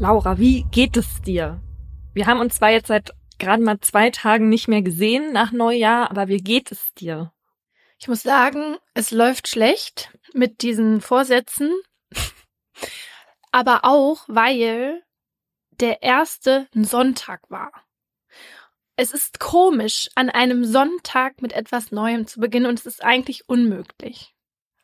Laura, wie geht es dir? Wir haben uns zwar jetzt seit gerade mal zwei Tagen nicht mehr gesehen nach Neujahr, aber wie geht es dir? Ich muss sagen, es läuft schlecht mit diesen Vorsätzen, aber auch, weil der erste Sonntag war. Es ist komisch, an einem Sonntag mit etwas Neuem zu beginnen und es ist eigentlich unmöglich.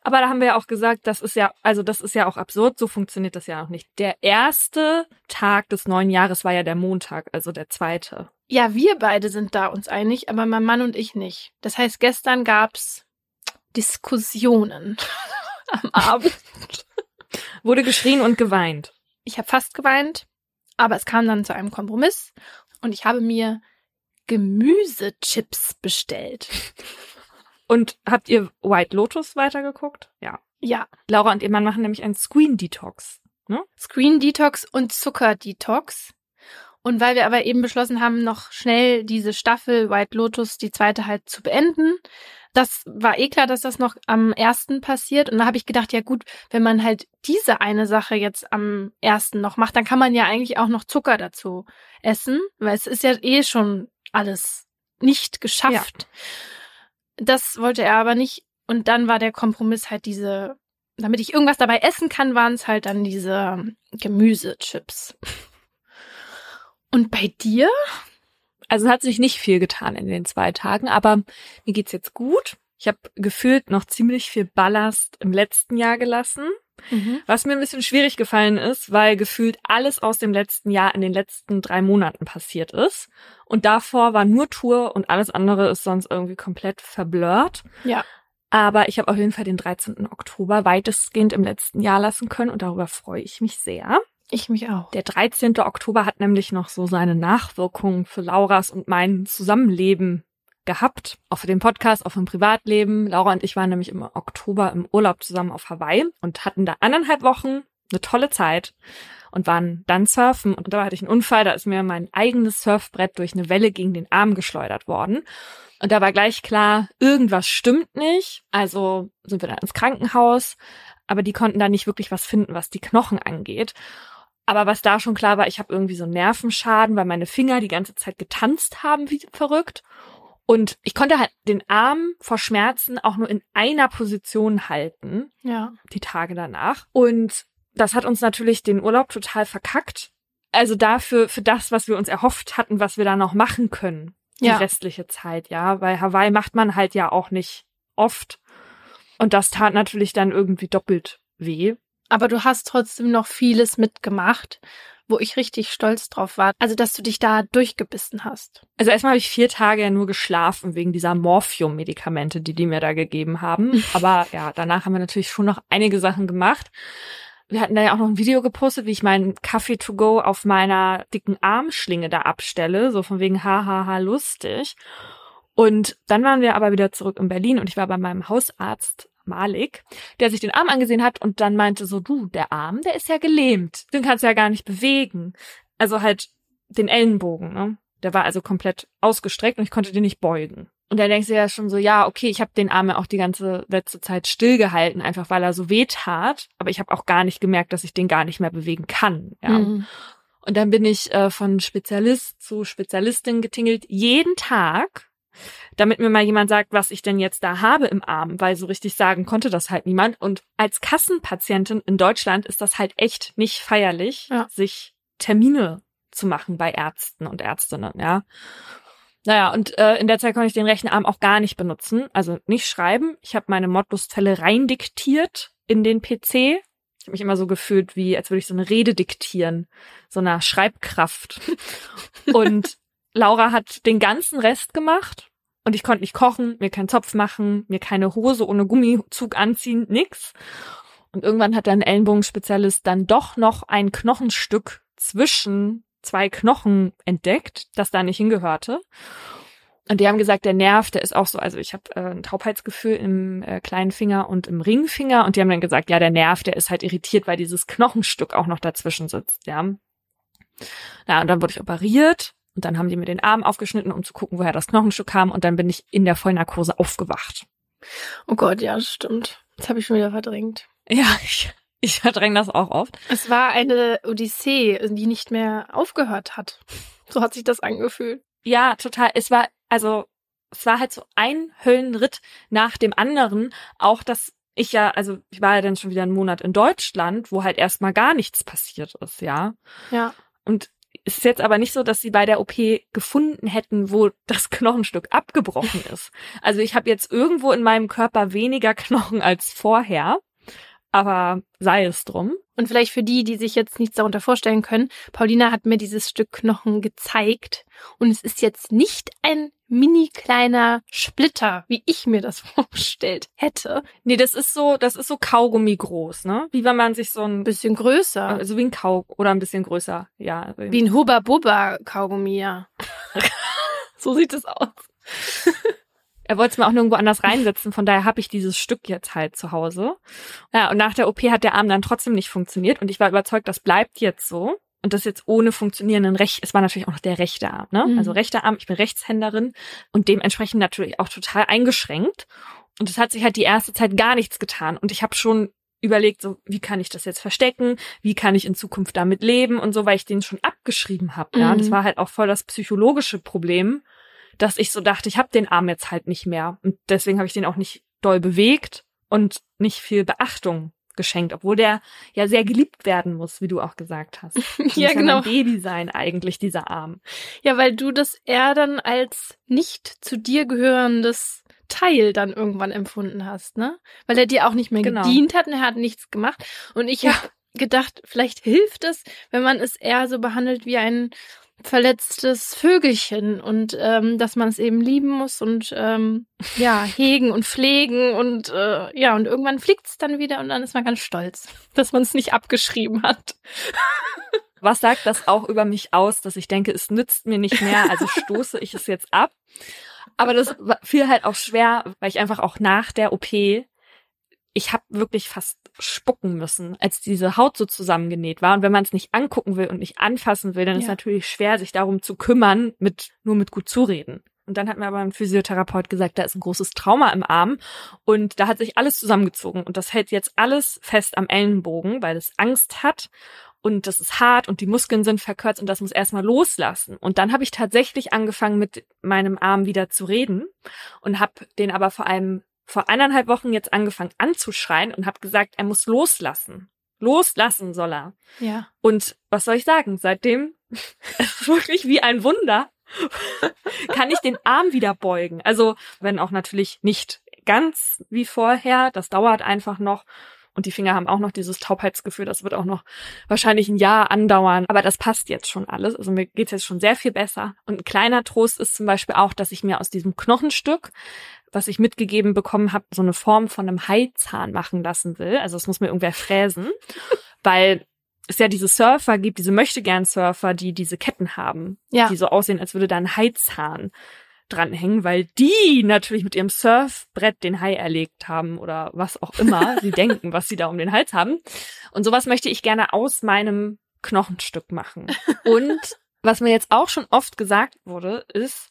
Aber da haben wir ja auch gesagt, das ist ja, also das ist ja auch absurd, so funktioniert das ja auch nicht. Der erste Tag des neuen Jahres war ja der Montag, also der zweite. Ja, wir beide sind da uns einig, aber mein Mann und ich nicht. Das heißt, gestern gab's Diskussionen am Abend. Wurde geschrien und geweint. Ich habe fast geweint, aber es kam dann zu einem Kompromiss und ich habe mir Gemüsechips bestellt. Und habt ihr White Lotus weitergeguckt? Ja. Ja. Laura und ihr Mann machen nämlich einen Screen Detox. Ne? Screen Detox und Zucker Detox. Und weil wir aber eben beschlossen haben, noch schnell diese Staffel White Lotus, die zweite halt zu beenden, das war eh klar, dass das noch am ersten passiert. Und da habe ich gedacht, ja gut, wenn man halt diese eine Sache jetzt am ersten noch macht, dann kann man ja eigentlich auch noch Zucker dazu essen, weil es ist ja eh schon alles nicht geschafft. Ja. Das wollte er aber nicht. Und dann war der Kompromiss halt diese, damit ich irgendwas dabei essen kann, waren es halt dann diese Gemüsechips. Und bei dir? Also hat sich nicht viel getan in den zwei Tagen, aber mir geht's jetzt gut. Ich habe gefühlt noch ziemlich viel Ballast im letzten Jahr gelassen. Mhm. Was mir ein bisschen schwierig gefallen ist, weil gefühlt alles aus dem letzten Jahr in den letzten drei Monaten passiert ist. Und davor war nur Tour und alles andere ist sonst irgendwie komplett verblurrt. Ja. Aber ich habe auf jeden Fall den 13. Oktober weitestgehend im letzten Jahr lassen können und darüber freue ich mich sehr. Ich mich auch. Der 13. Oktober hat nämlich noch so seine Nachwirkungen für Lauras und mein Zusammenleben gehabt, auch für den Podcast, auch im Privatleben. Laura und ich waren nämlich im Oktober im Urlaub zusammen auf Hawaii und hatten da anderthalb Wochen eine tolle Zeit und waren dann surfen und da hatte ich einen Unfall, da ist mir mein eigenes Surfbrett durch eine Welle gegen den Arm geschleudert worden. Und da war gleich klar, irgendwas stimmt nicht. Also sind wir dann ins Krankenhaus, aber die konnten da nicht wirklich was finden, was die Knochen angeht. Aber was da schon klar war, ich habe irgendwie so Nervenschaden, weil meine Finger die ganze Zeit getanzt haben wie verrückt. Und ich konnte halt den Arm vor Schmerzen auch nur in einer Position halten. Ja. Die Tage danach. Und das hat uns natürlich den Urlaub total verkackt. Also dafür, für das, was wir uns erhofft hatten, was wir da noch machen können. Die ja. restliche Zeit, ja. Weil Hawaii macht man halt ja auch nicht oft. Und das tat natürlich dann irgendwie doppelt weh. Aber du hast trotzdem noch vieles mitgemacht wo ich richtig stolz drauf war. Also, dass du dich da durchgebissen hast. Also erstmal habe ich vier Tage ja nur geschlafen wegen dieser Morphium-Medikamente, die die mir da gegeben haben. Aber ja, danach haben wir natürlich schon noch einige Sachen gemacht. Wir hatten da ja auch noch ein Video gepostet, wie ich meinen Kaffee to go auf meiner dicken Armschlinge da abstelle, so von wegen hahaha lustig. Und dann waren wir aber wieder zurück in Berlin und ich war bei meinem Hausarzt Malik, der sich den Arm angesehen hat und dann meinte so, du, der Arm, der ist ja gelähmt. Den kannst du ja gar nicht bewegen. Also halt den Ellenbogen, ne? Der war also komplett ausgestreckt und ich konnte den nicht beugen. Und dann denkst du ja schon so, ja, okay, ich habe den Arm ja auch die ganze letzte Zeit stillgehalten, einfach weil er so weh tat. Aber ich habe auch gar nicht gemerkt, dass ich den gar nicht mehr bewegen kann. Ja. Mhm. Und dann bin ich äh, von Spezialist zu Spezialistin getingelt, jeden Tag damit mir mal jemand sagt, was ich denn jetzt da habe im Arm, weil so richtig sagen konnte das halt niemand. Und als Kassenpatientin in Deutschland ist das halt echt nicht feierlich, ja. sich Termine zu machen bei Ärzten und Ärztinnen, ja. Naja, und äh, in der Zeit konnte ich den rechten Arm auch gar nicht benutzen, also nicht schreiben. Ich habe meine Mordlustfälle reindiktiert in den PC. Ich habe mich immer so gefühlt, wie als würde ich so eine Rede diktieren, so einer Schreibkraft. und Laura hat den ganzen Rest gemacht und ich konnte nicht kochen, mir keinen Zopf machen, mir keine Hose ohne Gummizug anziehen, nix. Und irgendwann hat ein Ellenbogenspezialist dann doch noch ein Knochenstück zwischen zwei Knochen entdeckt, das da nicht hingehörte. Und die haben gesagt, der Nerv, der ist auch so, also ich habe äh, ein Taubheitsgefühl im äh, kleinen Finger und im Ringfinger und die haben dann gesagt, ja, der Nerv, der ist halt irritiert, weil dieses Knochenstück auch noch dazwischen sitzt, ja. Na, und dann wurde ich operiert und dann haben die mir den Arm aufgeschnitten, um zu gucken, woher das Knochenstück kam. Und dann bin ich in der Vollnarkose aufgewacht. Oh Gott, ja, das stimmt. Das habe ich schon wieder verdrängt. Ja, ich, Ich verdränge das auch oft. Es war eine Odyssee, die nicht mehr aufgehört hat. So hat sich das angefühlt. Ja, total. Es war, also, es war halt so ein Höllenritt nach dem anderen. Auch das ich ja, also ich war ja dann schon wieder einen Monat in Deutschland, wo halt erstmal gar nichts passiert ist, ja. Ja. Und es ist jetzt aber nicht so, dass sie bei der OP gefunden hätten, wo das Knochenstück abgebrochen ist. Also ich habe jetzt irgendwo in meinem Körper weniger Knochen als vorher, aber sei es drum. Und vielleicht für die, die sich jetzt nichts darunter vorstellen können, Paulina hat mir dieses Stück Knochen gezeigt und es ist jetzt nicht ein mini kleiner Splitter, wie ich mir das vorgestellt hätte. Nee, das ist so, das ist so Kaugummi groß, ne? Wie wenn man sich so ein bisschen größer, also wie ein Kau oder ein bisschen größer, ja. Wie ein Hubba Bubba Kaugummi, ja. so sieht es aus. er wollte es mir auch nirgendwo anders reinsetzen, von daher habe ich dieses Stück jetzt halt zu Hause. Ja, und nach der OP hat der Arm dann trotzdem nicht funktioniert und ich war überzeugt, das bleibt jetzt so. Und das jetzt ohne funktionierenden Recht, es war natürlich auch noch der rechte Arm, ne? Mhm. Also rechter Arm, ich bin Rechtshänderin und dementsprechend natürlich auch total eingeschränkt. Und es hat sich halt die erste Zeit gar nichts getan. Und ich habe schon überlegt, so, wie kann ich das jetzt verstecken? Wie kann ich in Zukunft damit leben? Und so, weil ich den schon abgeschrieben habe. Mhm. Ja, das war halt auch voll das psychologische Problem, dass ich so dachte, ich habe den Arm jetzt halt nicht mehr. Und deswegen habe ich den auch nicht doll bewegt und nicht viel Beachtung geschenkt, obwohl der ja sehr geliebt werden muss, wie du auch gesagt hast. ja, genau. Ein Baby sein eigentlich, dieser Arm. Ja, weil du das eher dann als nicht zu dir gehörendes Teil dann irgendwann empfunden hast, ne? Weil er dir auch nicht mehr genau. gedient hat und er hat nichts gemacht. Und ich ja. habe gedacht, vielleicht hilft es, wenn man es eher so behandelt wie ein verletztes Vögelchen und ähm, dass man es eben lieben muss und ähm, ja hegen und pflegen und äh, ja und irgendwann fliegt es dann wieder und dann ist man ganz stolz, dass man es nicht abgeschrieben hat. Was sagt das auch über mich aus, dass ich denke, es nützt mir nicht mehr, also stoße ich es jetzt ab? Aber das fiel halt auch schwer, weil ich einfach auch nach der OP ich habe wirklich fast spucken müssen, als diese Haut so zusammengenäht war. Und wenn man es nicht angucken will und nicht anfassen will, dann ja. ist natürlich schwer, sich darum zu kümmern, mit nur mit gut zureden. Und dann hat mir aber ein Physiotherapeut gesagt, da ist ein großes Trauma im Arm und da hat sich alles zusammengezogen und das hält jetzt alles fest am Ellenbogen, weil es Angst hat und das ist hart und die Muskeln sind verkürzt und das muss erstmal loslassen. Und dann habe ich tatsächlich angefangen mit meinem Arm wieder zu reden und habe den aber vor allem vor eineinhalb Wochen jetzt angefangen anzuschreien und habe gesagt, er muss loslassen. Loslassen soll er. Ja. Und was soll ich sagen? Seitdem wirklich wie ein Wunder kann ich den Arm wieder beugen. Also, wenn auch natürlich nicht ganz wie vorher, das dauert einfach noch. Und die Finger haben auch noch dieses Taubheitsgefühl, das wird auch noch wahrscheinlich ein Jahr andauern. Aber das passt jetzt schon alles. Also mir geht's jetzt schon sehr viel besser. Und ein kleiner Trost ist zum Beispiel auch, dass ich mir aus diesem Knochenstück was ich mitgegeben bekommen habe, so eine Form von einem Haizahn machen lassen will. Also es muss mir irgendwer fräsen, weil es ja diese Surfer gibt, diese Möchtegern-Surfer, die diese Ketten haben, ja. die so aussehen, als würde da ein Haizahn dranhängen, weil die natürlich mit ihrem Surfbrett den Hai erlegt haben oder was auch immer sie denken, was sie da um den Hals haben. Und sowas möchte ich gerne aus meinem Knochenstück machen. Und was mir jetzt auch schon oft gesagt wurde, ist,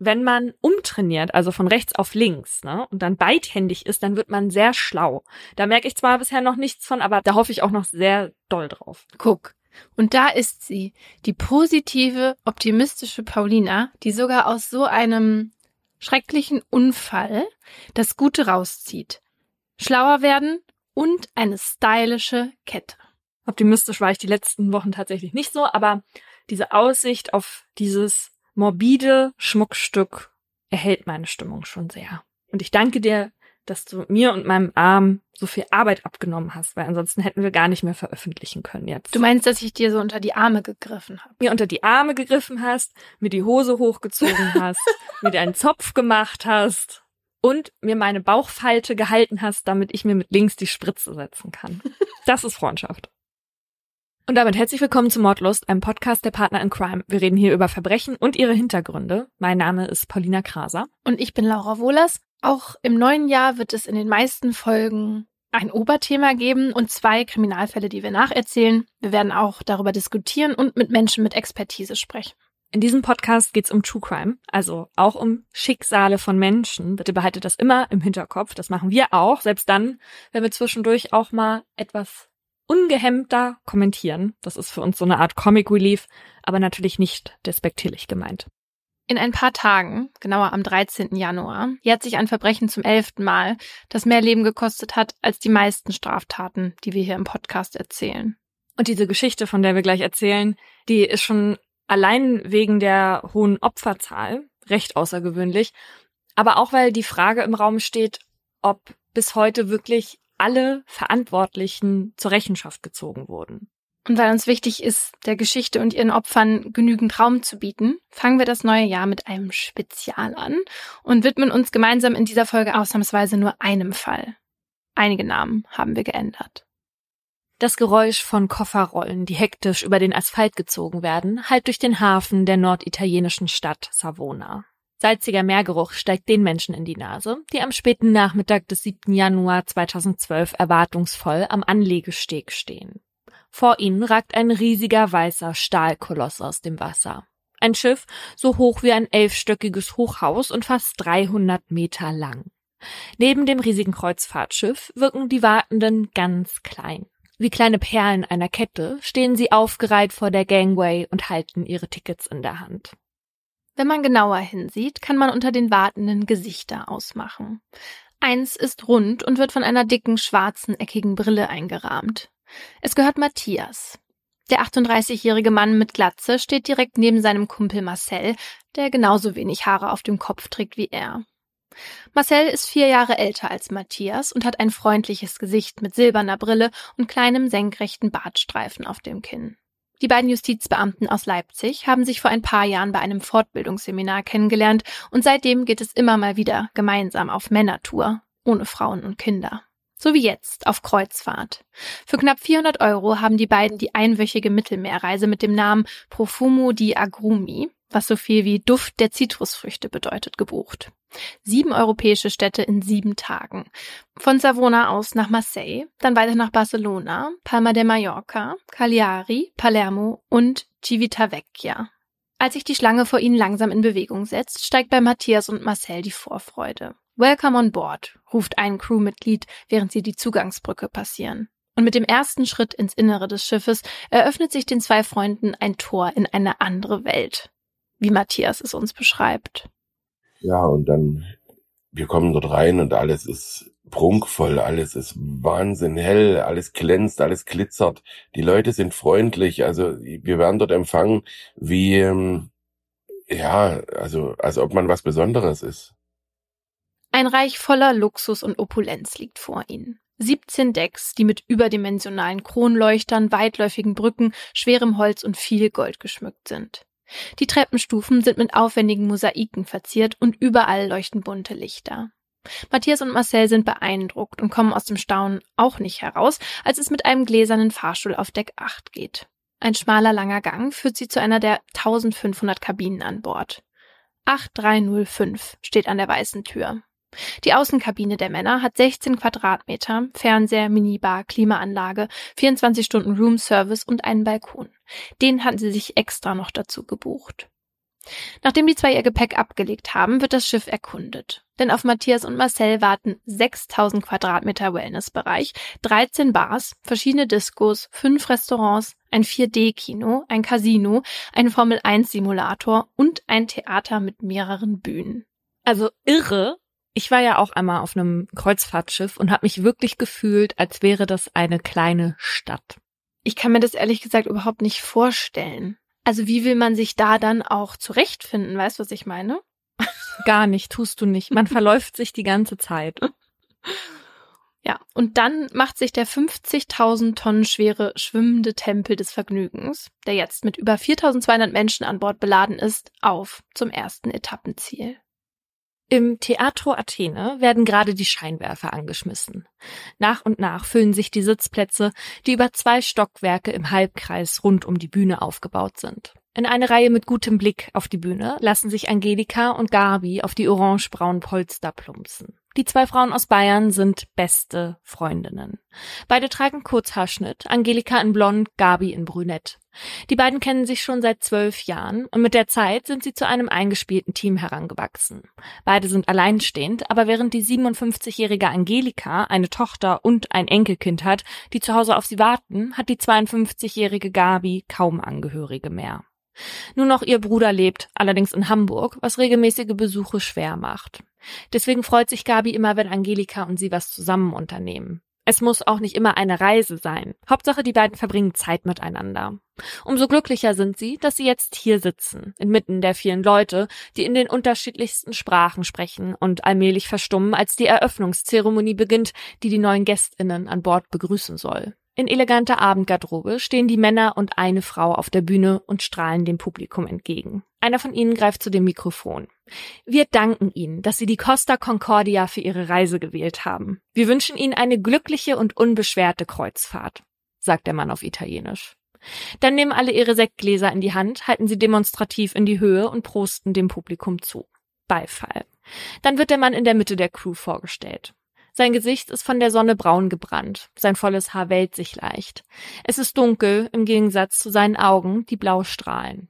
wenn man umtrainiert, also von rechts auf links, ne, und dann beidhändig ist, dann wird man sehr schlau. Da merke ich zwar bisher noch nichts von, aber da hoffe ich auch noch sehr doll drauf. Guck. Und da ist sie, die positive, optimistische Paulina, die sogar aus so einem schrecklichen Unfall das Gute rauszieht. Schlauer werden und eine stylische Kette. Optimistisch war ich die letzten Wochen tatsächlich nicht so, aber diese Aussicht auf dieses morbide Schmuckstück erhält meine Stimmung schon sehr. Und ich danke dir, dass du mir und meinem Arm so viel Arbeit abgenommen hast, weil ansonsten hätten wir gar nicht mehr veröffentlichen können jetzt. Du meinst, dass ich dir so unter die Arme gegriffen habe? Mir unter die Arme gegriffen hast, mir die Hose hochgezogen hast, mir dir einen Zopf gemacht hast und mir meine Bauchfalte gehalten hast, damit ich mir mit links die Spritze setzen kann. Das ist Freundschaft. Und damit herzlich willkommen zu Mordlust, einem Podcast der Partner in Crime. Wir reden hier über Verbrechen und ihre Hintergründe. Mein Name ist Paulina Kraser. Und ich bin Laura Wohlers. Auch im neuen Jahr wird es in den meisten Folgen ein Oberthema geben und zwei Kriminalfälle, die wir nacherzählen. Wir werden auch darüber diskutieren und mit Menschen mit Expertise sprechen. In diesem Podcast geht's um True Crime, also auch um Schicksale von Menschen. Bitte behaltet das immer im Hinterkopf. Das machen wir auch, selbst dann, wenn wir zwischendurch auch mal etwas ungehemmter kommentieren. Das ist für uns so eine Art Comic Relief, aber natürlich nicht despektierlich gemeint. In ein paar Tagen, genauer am 13. Januar, jährt sich ein Verbrechen zum elften Mal, das mehr Leben gekostet hat als die meisten Straftaten, die wir hier im Podcast erzählen. Und diese Geschichte, von der wir gleich erzählen, die ist schon allein wegen der hohen Opferzahl recht außergewöhnlich, aber auch weil die Frage im Raum steht, ob bis heute wirklich alle Verantwortlichen zur Rechenschaft gezogen wurden. Und weil uns wichtig ist, der Geschichte und ihren Opfern genügend Raum zu bieten, fangen wir das neue Jahr mit einem Spezial an und widmen uns gemeinsam in dieser Folge ausnahmsweise nur einem Fall. Einige Namen haben wir geändert. Das Geräusch von Kofferrollen, die hektisch über den Asphalt gezogen werden, hallt durch den Hafen der norditalienischen Stadt Savona. Salziger Meergeruch steigt den Menschen in die Nase, die am späten Nachmittag des 7. Januar 2012 erwartungsvoll am Anlegesteg stehen. Vor ihnen ragt ein riesiger weißer Stahlkoloss aus dem Wasser. Ein Schiff so hoch wie ein elfstöckiges Hochhaus und fast 300 Meter lang. Neben dem riesigen Kreuzfahrtschiff wirken die Wartenden ganz klein. Wie kleine Perlen einer Kette stehen sie aufgereiht vor der Gangway und halten ihre Tickets in der Hand. Wenn man genauer hinsieht, kann man unter den Wartenden Gesichter ausmachen. Eins ist rund und wird von einer dicken, schwarzen, eckigen Brille eingerahmt. Es gehört Matthias. Der 38-jährige Mann mit Glatze steht direkt neben seinem Kumpel Marcel, der genauso wenig Haare auf dem Kopf trägt wie er. Marcel ist vier Jahre älter als Matthias und hat ein freundliches Gesicht mit silberner Brille und kleinem senkrechten Bartstreifen auf dem Kinn. Die beiden Justizbeamten aus Leipzig haben sich vor ein paar Jahren bei einem Fortbildungsseminar kennengelernt und seitdem geht es immer mal wieder gemeinsam auf Männertour, ohne Frauen und Kinder. So wie jetzt, auf Kreuzfahrt. Für knapp 400 Euro haben die beiden die einwöchige Mittelmeerreise mit dem Namen Profumo di Agrumi, was so viel wie Duft der Zitrusfrüchte bedeutet, gebucht. Sieben europäische Städte in sieben Tagen. Von Savona aus nach Marseille, dann weiter nach Barcelona, Palma de Mallorca, Cagliari, Palermo und Civitavecchia. Als sich die Schlange vor ihnen langsam in Bewegung setzt, steigt bei Matthias und Marcel die Vorfreude. Welcome on board, ruft ein Crewmitglied, während sie die Zugangsbrücke passieren. Und mit dem ersten Schritt ins Innere des Schiffes eröffnet sich den zwei Freunden ein Tor in eine andere Welt, wie Matthias es uns beschreibt. Ja, und dann, wir kommen dort rein und alles ist prunkvoll, alles ist wahnsinn hell, alles glänzt, alles glitzert. Die Leute sind freundlich, also wir werden dort empfangen wie, ähm, ja, also als ob man was Besonderes ist. Ein Reich voller Luxus und Opulenz liegt vor ihnen. 17 Decks, die mit überdimensionalen Kronleuchtern, weitläufigen Brücken, schwerem Holz und viel Gold geschmückt sind. Die Treppenstufen sind mit aufwendigen Mosaiken verziert und überall leuchten bunte Lichter. Matthias und Marcel sind beeindruckt und kommen aus dem Staunen auch nicht heraus, als es mit einem gläsernen Fahrstuhl auf Deck 8 geht. Ein schmaler langer Gang führt sie zu einer der 1500 Kabinen an Bord. 8305 steht an der weißen Tür. Die Außenkabine der Männer hat 16 Quadratmeter, Fernseher, Minibar, Klimaanlage, 24 Stunden Roomservice und einen Balkon. Den hatten sie sich extra noch dazu gebucht. Nachdem die zwei ihr Gepäck abgelegt haben, wird das Schiff erkundet. Denn auf Matthias und Marcel warten 6000 Quadratmeter Wellnessbereich, 13 Bars, verschiedene Discos, fünf Restaurants, ein 4D-Kino, ein Casino, ein Formel-1-Simulator und ein Theater mit mehreren Bühnen. Also irre, ich war ja auch einmal auf einem Kreuzfahrtschiff und habe mich wirklich gefühlt, als wäre das eine kleine Stadt. Ich kann mir das ehrlich gesagt überhaupt nicht vorstellen. Also wie will man sich da dann auch zurechtfinden? Weißt du, was ich meine? Gar nicht, tust du nicht. Man verläuft sich die ganze Zeit. Ja, und dann macht sich der 50.000 Tonnen schwere schwimmende Tempel des Vergnügens, der jetzt mit über 4.200 Menschen an Bord beladen ist, auf zum ersten Etappenziel. Im Teatro Athene werden gerade die Scheinwerfer angeschmissen. Nach und nach füllen sich die Sitzplätze, die über zwei Stockwerke im Halbkreis rund um die Bühne aufgebaut sind. In eine Reihe mit gutem Blick auf die Bühne lassen sich Angelika und Gabi auf die orangebraunen Polster plumpsen. Die zwei Frauen aus Bayern sind beste Freundinnen. Beide tragen Kurzhaarschnitt, Angelika in blond, Gabi in brünett. Die beiden kennen sich schon seit zwölf Jahren und mit der Zeit sind sie zu einem eingespielten Team herangewachsen. Beide sind alleinstehend, aber während die 57-jährige Angelika eine Tochter und ein Enkelkind hat, die zu Hause auf sie warten, hat die 52-jährige Gabi kaum Angehörige mehr. Nur noch ihr Bruder lebt, allerdings in Hamburg, was regelmäßige Besuche schwer macht. Deswegen freut sich Gabi immer, wenn Angelika und sie was zusammen unternehmen. Es muss auch nicht immer eine Reise sein. Hauptsache, die beiden verbringen Zeit miteinander. Umso glücklicher sind sie, dass sie jetzt hier sitzen, inmitten der vielen Leute, die in den unterschiedlichsten Sprachen sprechen und allmählich verstummen, als die Eröffnungszeremonie beginnt, die die neuen Gästinnen an Bord begrüßen soll. In eleganter Abendgarderobe stehen die Männer und eine Frau auf der Bühne und strahlen dem Publikum entgegen. Einer von ihnen greift zu dem Mikrofon. Wir danken Ihnen, dass Sie die Costa Concordia für Ihre Reise gewählt haben. Wir wünschen Ihnen eine glückliche und unbeschwerte Kreuzfahrt, sagt der Mann auf Italienisch. Dann nehmen alle ihre Sektgläser in die Hand, halten sie demonstrativ in die Höhe und prosten dem Publikum zu. Beifall. Dann wird der Mann in der Mitte der Crew vorgestellt. Sein Gesicht ist von der Sonne braun gebrannt, sein volles Haar wellt sich leicht. Es ist dunkel, im Gegensatz zu seinen Augen, die blau strahlen.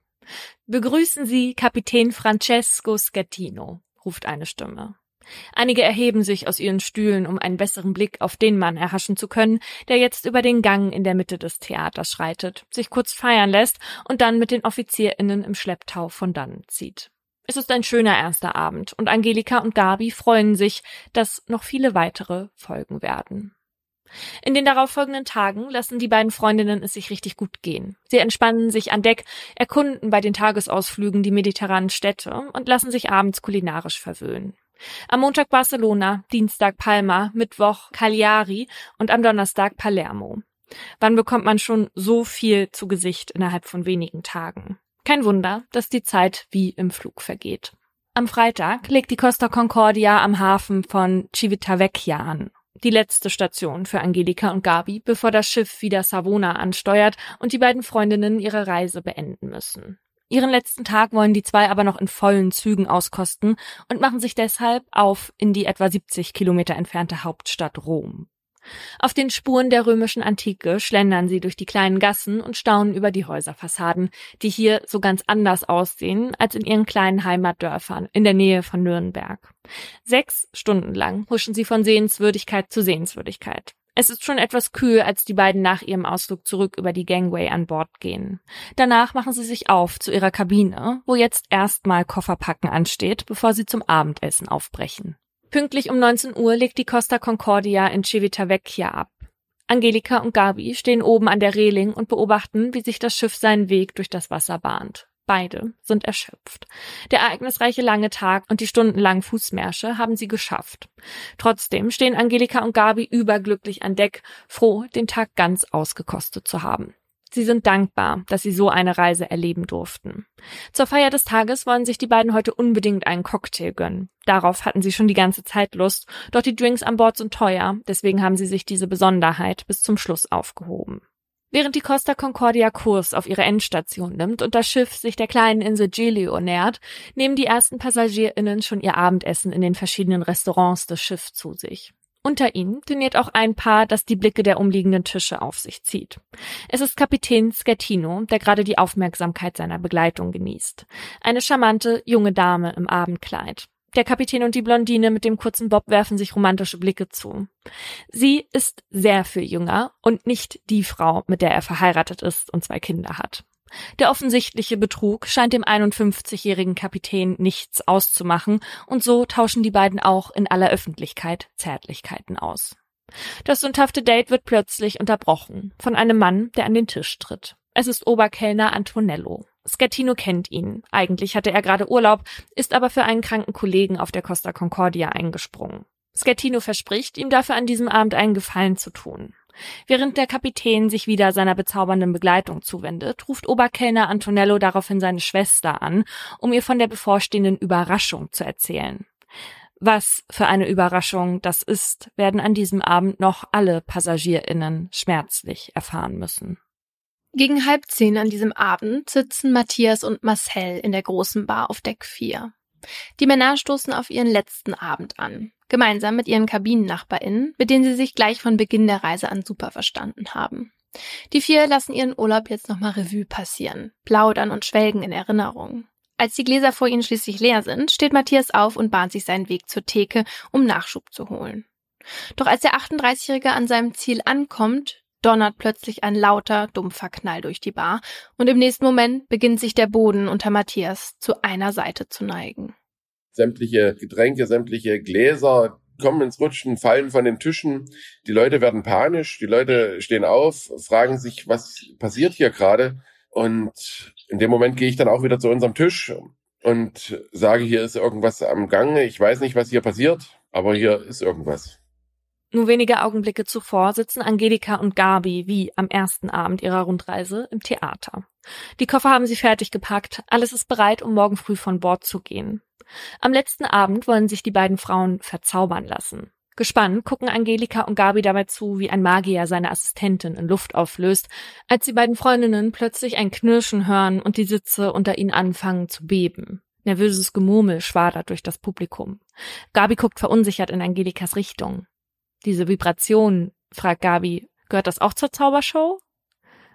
Begrüßen Sie Kapitän Francesco Schettino, ruft eine Stimme. Einige erheben sich aus ihren Stühlen, um einen besseren Blick auf den Mann erhaschen zu können, der jetzt über den Gang in der Mitte des Theaters schreitet, sich kurz feiern lässt und dann mit den OffizierInnen im Schlepptau von dannen zieht. Es ist ein schöner erster Abend und Angelika und Gabi freuen sich, dass noch viele weitere folgen werden. In den darauffolgenden Tagen lassen die beiden Freundinnen es sich richtig gut gehen. Sie entspannen sich an Deck, erkunden bei den Tagesausflügen die mediterranen Städte und lassen sich abends kulinarisch verwöhnen. Am Montag Barcelona, Dienstag Palma, Mittwoch Cagliari und am Donnerstag Palermo. Wann bekommt man schon so viel zu Gesicht innerhalb von wenigen Tagen? Kein Wunder, dass die Zeit wie im Flug vergeht. Am Freitag legt die Costa Concordia am Hafen von Civitavecchia an. Die letzte Station für Angelika und Gabi, bevor das Schiff wieder Savona ansteuert und die beiden Freundinnen ihre Reise beenden müssen. Ihren letzten Tag wollen die zwei aber noch in vollen Zügen auskosten und machen sich deshalb auf in die etwa 70 Kilometer entfernte Hauptstadt Rom. Auf den Spuren der römischen Antike schlendern sie durch die kleinen Gassen und staunen über die Häuserfassaden, die hier so ganz anders aussehen als in ihren kleinen Heimatdörfern in der Nähe von Nürnberg. Sechs Stunden lang huschen sie von Sehenswürdigkeit zu Sehenswürdigkeit. Es ist schon etwas kühl, als die beiden nach ihrem Ausflug zurück über die Gangway an Bord gehen. Danach machen sie sich auf zu ihrer Kabine, wo jetzt erstmal Kofferpacken ansteht, bevor sie zum Abendessen aufbrechen. Pünktlich um 19 Uhr legt die Costa Concordia in Civitavecchia ab. Angelika und Gabi stehen oben an der Reling und beobachten, wie sich das Schiff seinen Weg durch das Wasser bahnt. Beide sind erschöpft. Der ereignisreiche lange Tag und die stundenlangen Fußmärsche haben sie geschafft. Trotzdem stehen Angelika und Gabi überglücklich an Deck, froh, den Tag ganz ausgekostet zu haben. Sie sind dankbar, dass sie so eine Reise erleben durften. Zur Feier des Tages wollen sich die beiden heute unbedingt einen Cocktail gönnen. Darauf hatten sie schon die ganze Zeit Lust, doch die Drinks an Bord sind teuer, deswegen haben sie sich diese Besonderheit bis zum Schluss aufgehoben. Während die Costa Concordia Kurs auf ihre Endstation nimmt und das Schiff sich der kleinen Insel Giglio nähert, nehmen die ersten PassagierInnen schon ihr Abendessen in den verschiedenen Restaurants des Schiffs zu sich. Unter ihnen diniert auch ein Paar, das die Blicke der umliegenden Tische auf sich zieht. Es ist Kapitän Schettino, der gerade die Aufmerksamkeit seiner Begleitung genießt. Eine charmante, junge Dame im Abendkleid. Der Kapitän und die Blondine mit dem kurzen Bob werfen sich romantische Blicke zu. Sie ist sehr viel jünger und nicht die Frau, mit der er verheiratet ist und zwei Kinder hat. Der offensichtliche Betrug scheint dem 51-jährigen Kapitän nichts auszumachen, und so tauschen die beiden auch in aller Öffentlichkeit Zärtlichkeiten aus. Das sündhafte Date wird plötzlich unterbrochen von einem Mann, der an den Tisch tritt. Es ist Oberkellner Antonello. Schettino kennt ihn. Eigentlich hatte er gerade Urlaub, ist aber für einen kranken Kollegen auf der Costa Concordia eingesprungen. Schettino verspricht, ihm dafür an diesem Abend einen Gefallen zu tun. Während der Kapitän sich wieder seiner bezaubernden Begleitung zuwendet, ruft Oberkellner Antonello daraufhin seine Schwester an, um ihr von der bevorstehenden Überraschung zu erzählen. Was für eine Überraschung das ist, werden an diesem Abend noch alle PassagierInnen schmerzlich erfahren müssen. Gegen halb zehn an diesem Abend sitzen Matthias und Marcel in der großen Bar auf Deck 4. Die Männer stoßen auf ihren letzten Abend an, gemeinsam mit ihren KabinennachbarInnen, mit denen sie sich gleich von Beginn der Reise an super verstanden haben. Die vier lassen ihren Urlaub jetzt nochmal Revue passieren, plaudern und schwelgen in Erinnerung. Als die Gläser vor ihnen schließlich leer sind, steht Matthias auf und bahnt sich seinen Weg zur Theke, um Nachschub zu holen. Doch als der 38-Jährige an seinem Ziel ankommt, donnert plötzlich ein lauter, dumpfer Knall durch die Bar und im nächsten Moment beginnt sich der Boden unter Matthias zu einer Seite zu neigen. Sämtliche Getränke, sämtliche Gläser kommen ins Rutschen, fallen von den Tischen. Die Leute werden panisch, die Leute stehen auf, fragen sich, was passiert hier gerade. Und in dem Moment gehe ich dann auch wieder zu unserem Tisch und sage, hier ist irgendwas am Gange. Ich weiß nicht, was hier passiert, aber hier ist irgendwas. Nur wenige Augenblicke zuvor sitzen Angelika und Gabi wie am ersten Abend ihrer Rundreise im Theater. Die Koffer haben sie fertig gepackt, alles ist bereit, um morgen früh von Bord zu gehen. Am letzten Abend wollen sich die beiden Frauen verzaubern lassen. Gespannt gucken Angelika und Gabi dabei zu, wie ein Magier seine Assistentin in Luft auflöst, als die beiden Freundinnen plötzlich ein Knirschen hören und die Sitze unter ihnen anfangen zu beben. Nervöses Gemurmel schwadert durch das Publikum. Gabi guckt verunsichert in Angelikas Richtung. Diese Vibration, fragt Gabi, gehört das auch zur Zaubershow?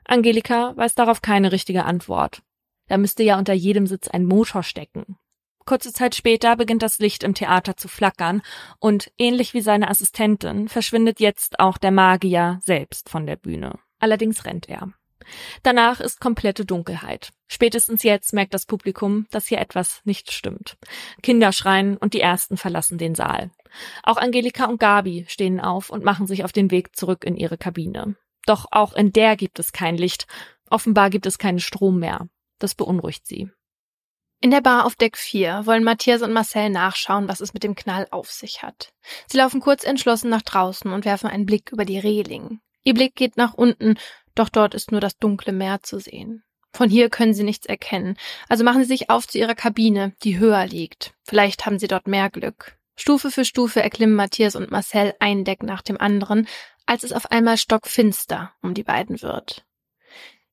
Angelika weiß darauf keine richtige Antwort. Da müsste ja unter jedem Sitz ein Motor stecken. Kurze Zeit später beginnt das Licht im Theater zu flackern und ähnlich wie seine Assistentin verschwindet jetzt auch der Magier selbst von der Bühne. Allerdings rennt er. Danach ist komplette Dunkelheit. Spätestens jetzt merkt das Publikum, dass hier etwas nicht stimmt. Kinder schreien und die ersten verlassen den Saal. Auch Angelika und Gabi stehen auf und machen sich auf den Weg zurück in ihre Kabine. Doch auch in der gibt es kein Licht. Offenbar gibt es keinen Strom mehr. Das beunruhigt sie. In der Bar auf Deck 4 wollen Matthias und Marcel nachschauen, was es mit dem Knall auf sich hat. Sie laufen kurz entschlossen nach draußen und werfen einen Blick über die Reling. Ihr Blick geht nach unten, doch dort ist nur das dunkle Meer zu sehen. Von hier können sie nichts erkennen, also machen sie sich auf zu ihrer Kabine, die höher liegt. Vielleicht haben sie dort mehr Glück. Stufe für Stufe erklimmen Matthias und Marcel ein Deck nach dem anderen, als es auf einmal stockfinster um die beiden wird.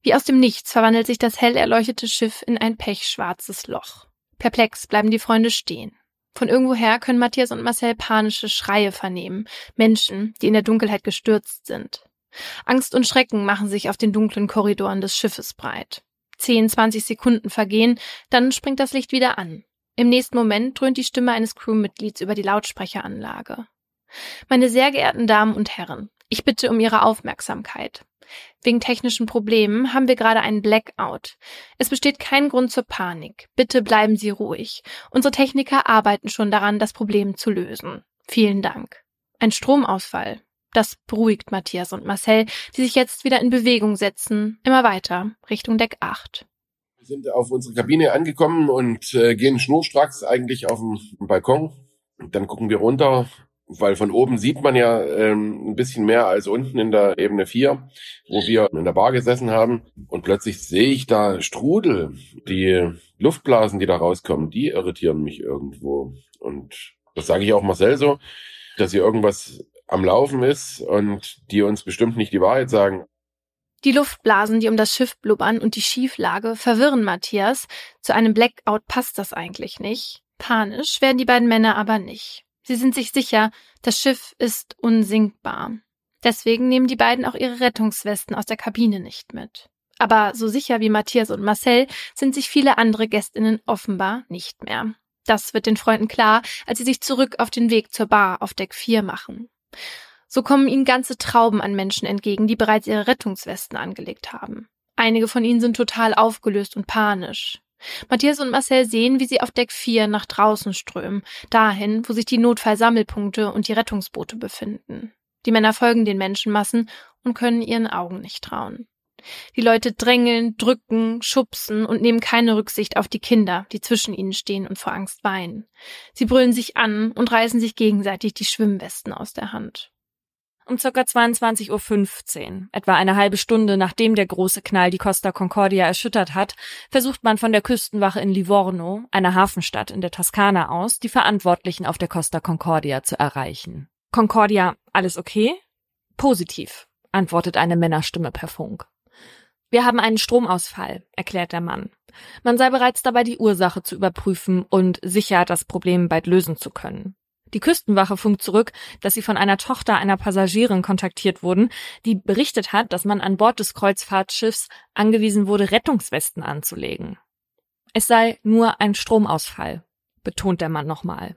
Wie aus dem Nichts verwandelt sich das hell erleuchtete Schiff in ein pechschwarzes Loch. Perplex bleiben die Freunde stehen. Von irgendwoher können Matthias und Marcel panische Schreie vernehmen, Menschen, die in der Dunkelheit gestürzt sind. Angst und Schrecken machen sich auf den dunklen Korridoren des Schiffes breit. Zehn, zwanzig Sekunden vergehen, dann springt das Licht wieder an. Im nächsten Moment dröhnt die Stimme eines Crewmitglieds über die Lautsprecheranlage. Meine sehr geehrten Damen und Herren, ich bitte um Ihre Aufmerksamkeit. Wegen technischen Problemen haben wir gerade einen Blackout. Es besteht kein Grund zur Panik. Bitte bleiben Sie ruhig. Unsere Techniker arbeiten schon daran, das Problem zu lösen. Vielen Dank. Ein Stromausfall. Das beruhigt Matthias und Marcel, die sich jetzt wieder in Bewegung setzen, immer weiter, Richtung Deck 8 sind auf unsere Kabine angekommen und äh, gehen schnurstracks eigentlich auf dem Balkon. Dann gucken wir runter, weil von oben sieht man ja ähm, ein bisschen mehr als unten in der Ebene 4, wo wir in der Bar gesessen haben. Und plötzlich sehe ich da Strudel. Die Luftblasen, die da rauskommen, die irritieren mich irgendwo. Und das sage ich auch Marcel so, dass hier irgendwas am Laufen ist und die uns bestimmt nicht die Wahrheit sagen. Die Luftblasen, die um das Schiff blubbern und die Schieflage verwirren Matthias. Zu einem Blackout passt das eigentlich nicht. Panisch werden die beiden Männer aber nicht. Sie sind sich sicher, das Schiff ist unsinkbar. Deswegen nehmen die beiden auch ihre Rettungswesten aus der Kabine nicht mit. Aber so sicher wie Matthias und Marcel sind sich viele andere Gästinnen offenbar nicht mehr. Das wird den Freunden klar, als sie sich zurück auf den Weg zur Bar auf Deck 4 machen. So kommen ihnen ganze Trauben an Menschen entgegen, die bereits ihre Rettungswesten angelegt haben. Einige von ihnen sind total aufgelöst und panisch. Matthias und Marcel sehen, wie sie auf Deck 4 nach draußen strömen, dahin, wo sich die Notfallsammelpunkte und die Rettungsboote befinden. Die Männer folgen den Menschenmassen und können ihren Augen nicht trauen. Die Leute drängeln, drücken, schubsen und nehmen keine Rücksicht auf die Kinder, die zwischen ihnen stehen und vor Angst weinen. Sie brüllen sich an und reißen sich gegenseitig die Schwimmwesten aus der Hand. Um ca. 22.15 Uhr, etwa eine halbe Stunde nachdem der große Knall die Costa Concordia erschüttert hat, versucht man von der Küstenwache in Livorno, einer Hafenstadt in der Toskana aus, die Verantwortlichen auf der Costa Concordia zu erreichen. Concordia, alles okay? Positiv, antwortet eine Männerstimme per Funk. Wir haben einen Stromausfall, erklärt der Mann. Man sei bereits dabei, die Ursache zu überprüfen und sicher das Problem bald lösen zu können. Die Küstenwache funkt zurück, dass sie von einer Tochter einer Passagierin kontaktiert wurden, die berichtet hat, dass man an Bord des Kreuzfahrtschiffs angewiesen wurde, Rettungswesten anzulegen. Es sei nur ein Stromausfall, betont der Mann nochmal.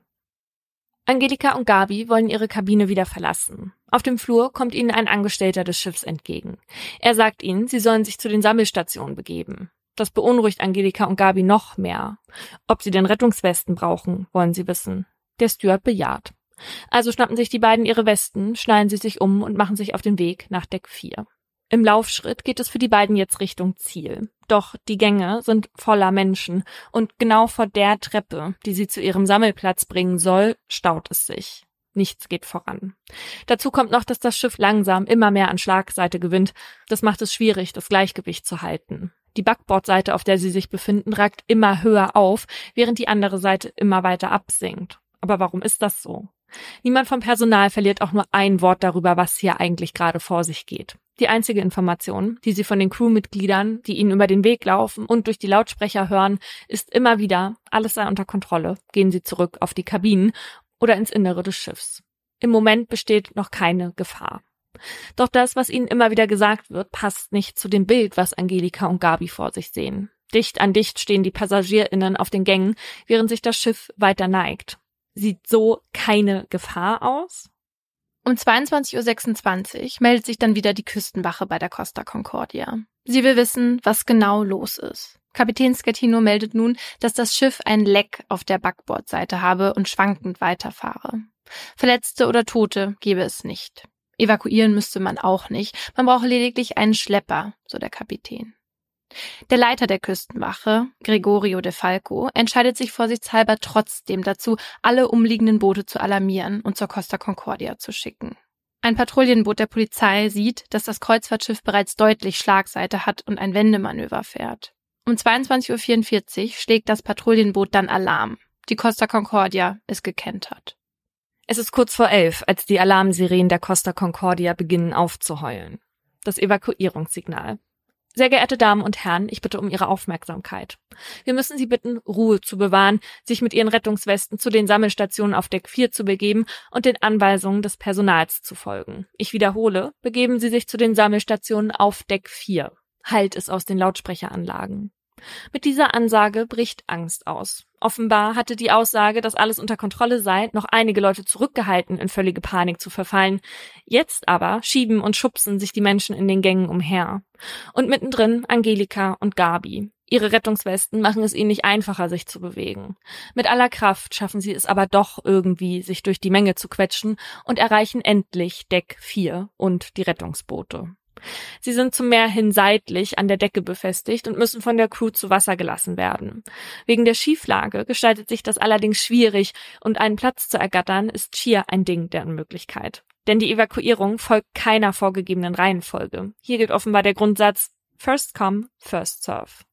Angelika und Gabi wollen ihre Kabine wieder verlassen. Auf dem Flur kommt ihnen ein Angestellter des Schiffs entgegen. Er sagt ihnen, sie sollen sich zu den Sammelstationen begeben. Das beunruhigt Angelika und Gabi noch mehr. Ob sie denn Rettungswesten brauchen, wollen sie wissen. Der Steward bejaht. Also schnappen sich die beiden ihre Westen, schneiden sie sich um und machen sich auf den Weg nach Deck 4. Im Laufschritt geht es für die beiden jetzt Richtung Ziel. Doch die Gänge sind voller Menschen und genau vor der Treppe, die sie zu ihrem Sammelplatz bringen soll, staut es sich. Nichts geht voran. Dazu kommt noch, dass das Schiff langsam immer mehr an Schlagseite gewinnt. Das macht es schwierig, das Gleichgewicht zu halten. Die Backbordseite, auf der sie sich befinden, ragt immer höher auf, während die andere Seite immer weiter absinkt. Aber warum ist das so? Niemand vom Personal verliert auch nur ein Wort darüber, was hier eigentlich gerade vor sich geht. Die einzige Information, die sie von den Crewmitgliedern, die ihnen über den Weg laufen und durch die Lautsprecher hören, ist immer wieder, alles sei unter Kontrolle, gehen sie zurück auf die Kabinen oder ins Innere des Schiffs. Im Moment besteht noch keine Gefahr. Doch das, was ihnen immer wieder gesagt wird, passt nicht zu dem Bild, was Angelika und Gabi vor sich sehen. Dicht an dicht stehen die PassagierInnen auf den Gängen, während sich das Schiff weiter neigt sieht so keine Gefahr aus. Um 22.26 Uhr meldet sich dann wieder die Küstenwache bei der Costa Concordia. Sie will wissen, was genau los ist. Kapitän Schettino meldet nun, dass das Schiff ein Leck auf der Backbordseite habe und schwankend weiterfahre. Verletzte oder Tote gebe es nicht. Evakuieren müsste man auch nicht. Man brauche lediglich einen Schlepper, so der Kapitän. Der Leiter der Küstenwache, Gregorio de Falco, entscheidet sich vorsichtshalber trotzdem dazu, alle umliegenden Boote zu alarmieren und zur Costa Concordia zu schicken. Ein Patrouillenboot der Polizei sieht, dass das Kreuzfahrtschiff bereits deutlich Schlagseite hat und ein Wendemanöver fährt. Um 22.44 Uhr schlägt das Patrouillenboot dann Alarm. Die Costa Concordia ist gekentert. Es ist kurz vor elf, als die Alarmsirenen der Costa Concordia beginnen aufzuheulen. Das Evakuierungssignal. Sehr geehrte Damen und Herren, ich bitte um Ihre Aufmerksamkeit. Wir müssen Sie bitten, Ruhe zu bewahren, sich mit Ihren Rettungswesten zu den Sammelstationen auf Deck 4 zu begeben und den Anweisungen des Personals zu folgen. Ich wiederhole, begeben Sie sich zu den Sammelstationen auf Deck 4. Halt es aus den Lautsprecheranlagen. Mit dieser Ansage bricht Angst aus. Offenbar hatte die Aussage, dass alles unter Kontrolle sei, noch einige Leute zurückgehalten, in völlige Panik zu verfallen. Jetzt aber schieben und schubsen sich die Menschen in den Gängen umher. Und mittendrin Angelika und Gabi. Ihre Rettungswesten machen es ihnen nicht einfacher, sich zu bewegen. Mit aller Kraft schaffen sie es aber doch irgendwie, sich durch die Menge zu quetschen und erreichen endlich Deck 4 und die Rettungsboote. Sie sind zum Meer hin seitlich an der Decke befestigt und müssen von der Crew zu Wasser gelassen werden. Wegen der Schieflage gestaltet sich das allerdings schwierig und einen Platz zu ergattern ist schier ein Ding der Unmöglichkeit. Denn die Evakuierung folgt keiner vorgegebenen Reihenfolge. Hier gilt offenbar der Grundsatz First come, first serve.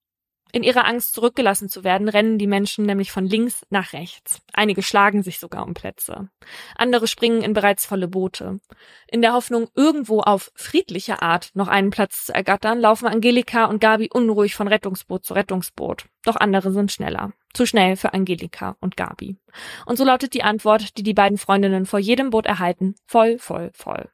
In ihrer Angst zurückgelassen zu werden, rennen die Menschen nämlich von links nach rechts. Einige schlagen sich sogar um Plätze. Andere springen in bereits volle Boote. In der Hoffnung, irgendwo auf friedliche Art noch einen Platz zu ergattern, laufen Angelika und Gabi unruhig von Rettungsboot zu Rettungsboot. Doch andere sind schneller. Zu schnell für Angelika und Gabi. Und so lautet die Antwort, die die beiden Freundinnen vor jedem Boot erhalten, voll, voll, voll.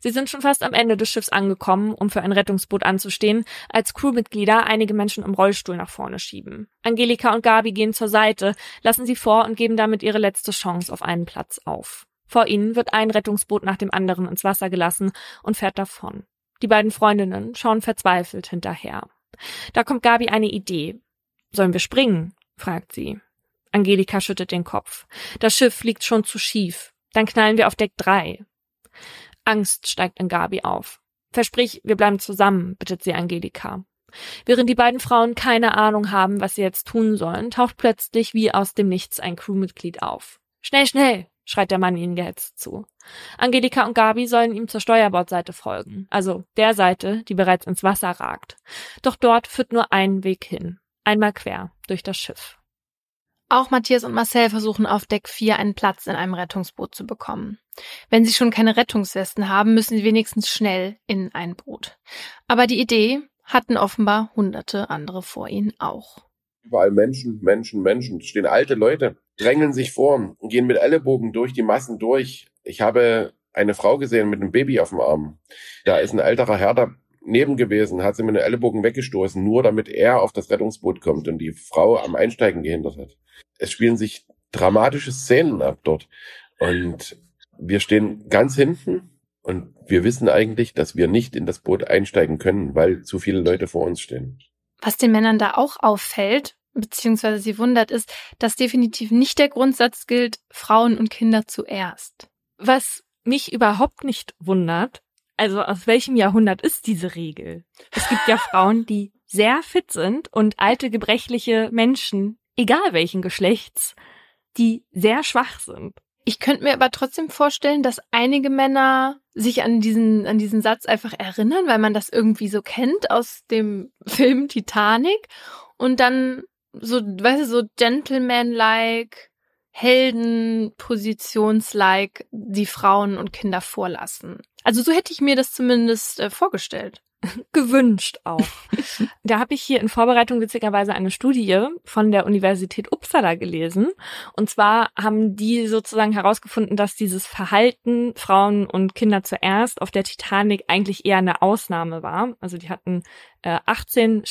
Sie sind schon fast am Ende des Schiffs angekommen, um für ein Rettungsboot anzustehen, als Crewmitglieder einige Menschen im Rollstuhl nach vorne schieben. Angelika und Gabi gehen zur Seite, lassen sie vor und geben damit ihre letzte Chance auf einen Platz auf. Vor ihnen wird ein Rettungsboot nach dem anderen ins Wasser gelassen und fährt davon. Die beiden Freundinnen schauen verzweifelt hinterher. Da kommt Gabi eine Idee. Sollen wir springen? fragt sie. Angelika schüttet den Kopf. Das Schiff liegt schon zu schief. Dann knallen wir auf Deck 3. Angst steigt in Gabi auf. Versprich, wir bleiben zusammen, bittet sie Angelika. Während die beiden Frauen keine Ahnung haben, was sie jetzt tun sollen, taucht plötzlich wie aus dem Nichts ein Crewmitglied auf. Schnell, schnell, schreit der Mann ihnen gehetzt zu. Angelika und Gabi sollen ihm zur Steuerbordseite folgen, also der Seite, die bereits ins Wasser ragt. Doch dort führt nur ein Weg hin, einmal quer durch das Schiff. Auch Matthias und Marcel versuchen auf Deck 4 einen Platz in einem Rettungsboot zu bekommen. Wenn sie schon keine Rettungswesten haben, müssen sie wenigstens schnell in ein Boot. Aber die Idee hatten offenbar hunderte andere vor ihnen auch. Überall Menschen, Menschen, Menschen. Es stehen alte Leute, drängeln sich vor und gehen mit Ellenbogen durch die Massen durch. Ich habe eine Frau gesehen mit einem Baby auf dem Arm. Da ist ein älterer Herr daneben gewesen, hat sie mit einem Ellenbogen weggestoßen, nur damit er auf das Rettungsboot kommt und die Frau am Einsteigen gehindert hat. Es spielen sich dramatische Szenen ab dort. Und wir stehen ganz hinten und wir wissen eigentlich, dass wir nicht in das Boot einsteigen können, weil zu viele Leute vor uns stehen. Was den Männern da auch auffällt, beziehungsweise sie wundert, ist, dass definitiv nicht der Grundsatz gilt, Frauen und Kinder zuerst. Was mich überhaupt nicht wundert, also aus welchem Jahrhundert ist diese Regel? Es gibt ja Frauen, die sehr fit sind und alte gebrechliche Menschen, egal welchen Geschlechts, die sehr schwach sind. Ich könnte mir aber trotzdem vorstellen, dass einige Männer sich an diesen, an diesen Satz einfach erinnern, weil man das irgendwie so kennt aus dem Film Titanic und dann so, weißt du, so Gentleman-like, Heldenpositions-like die Frauen und Kinder vorlassen. Also so hätte ich mir das zumindest äh, vorgestellt gewünscht auch. da habe ich hier in Vorbereitung witzigerweise eine Studie von der Universität Uppsala gelesen. Und zwar haben die sozusagen herausgefunden, dass dieses Verhalten Frauen und Kinder zuerst auf der Titanic eigentlich eher eine Ausnahme war. Also die hatten äh, 18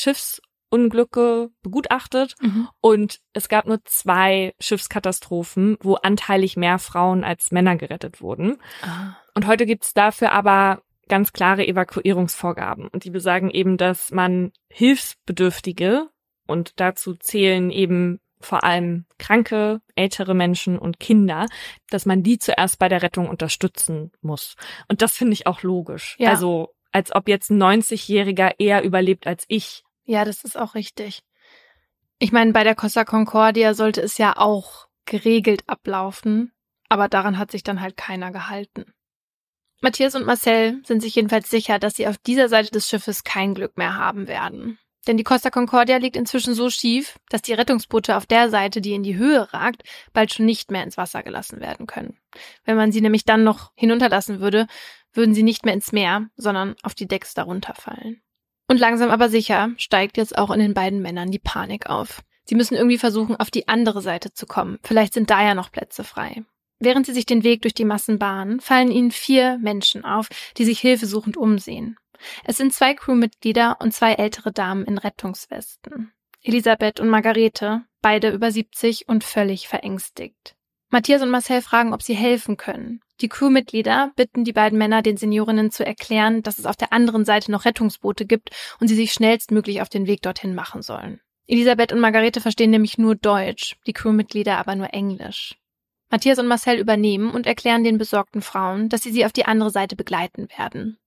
Schiffsunglücke begutachtet mhm. und es gab nur zwei Schiffskatastrophen, wo anteilig mehr Frauen als Männer gerettet wurden. Ah. Und heute gibt's dafür aber ganz klare Evakuierungsvorgaben. Und die besagen eben, dass man Hilfsbedürftige, und dazu zählen eben vor allem kranke, ältere Menschen und Kinder, dass man die zuerst bei der Rettung unterstützen muss. Und das finde ich auch logisch. Ja. Also als ob jetzt ein 90-Jähriger eher überlebt als ich. Ja, das ist auch richtig. Ich meine, bei der Costa Concordia sollte es ja auch geregelt ablaufen, aber daran hat sich dann halt keiner gehalten. Matthias und Marcel sind sich jedenfalls sicher, dass sie auf dieser Seite des Schiffes kein Glück mehr haben werden. Denn die Costa Concordia liegt inzwischen so schief, dass die Rettungsboote auf der Seite, die in die Höhe ragt, bald schon nicht mehr ins Wasser gelassen werden können. Wenn man sie nämlich dann noch hinunterlassen würde, würden sie nicht mehr ins Meer, sondern auf die Decks darunter fallen. Und langsam aber sicher steigt jetzt auch in den beiden Männern die Panik auf. Sie müssen irgendwie versuchen, auf die andere Seite zu kommen. Vielleicht sind da ja noch Plätze frei. Während sie sich den Weg durch die Massen bahnen, fallen ihnen vier Menschen auf, die sich hilfesuchend umsehen. Es sind zwei Crewmitglieder und zwei ältere Damen in Rettungswesten. Elisabeth und Margarete, beide über 70 und völlig verängstigt. Matthias und Marcel fragen, ob sie helfen können. Die Crewmitglieder bitten die beiden Männer, den Seniorinnen zu erklären, dass es auf der anderen Seite noch Rettungsboote gibt und sie sich schnellstmöglich auf den Weg dorthin machen sollen. Elisabeth und Margarete verstehen nämlich nur Deutsch, die Crewmitglieder aber nur Englisch. Matthias und Marcel übernehmen und erklären den besorgten Frauen, dass sie sie auf die andere Seite begleiten werden.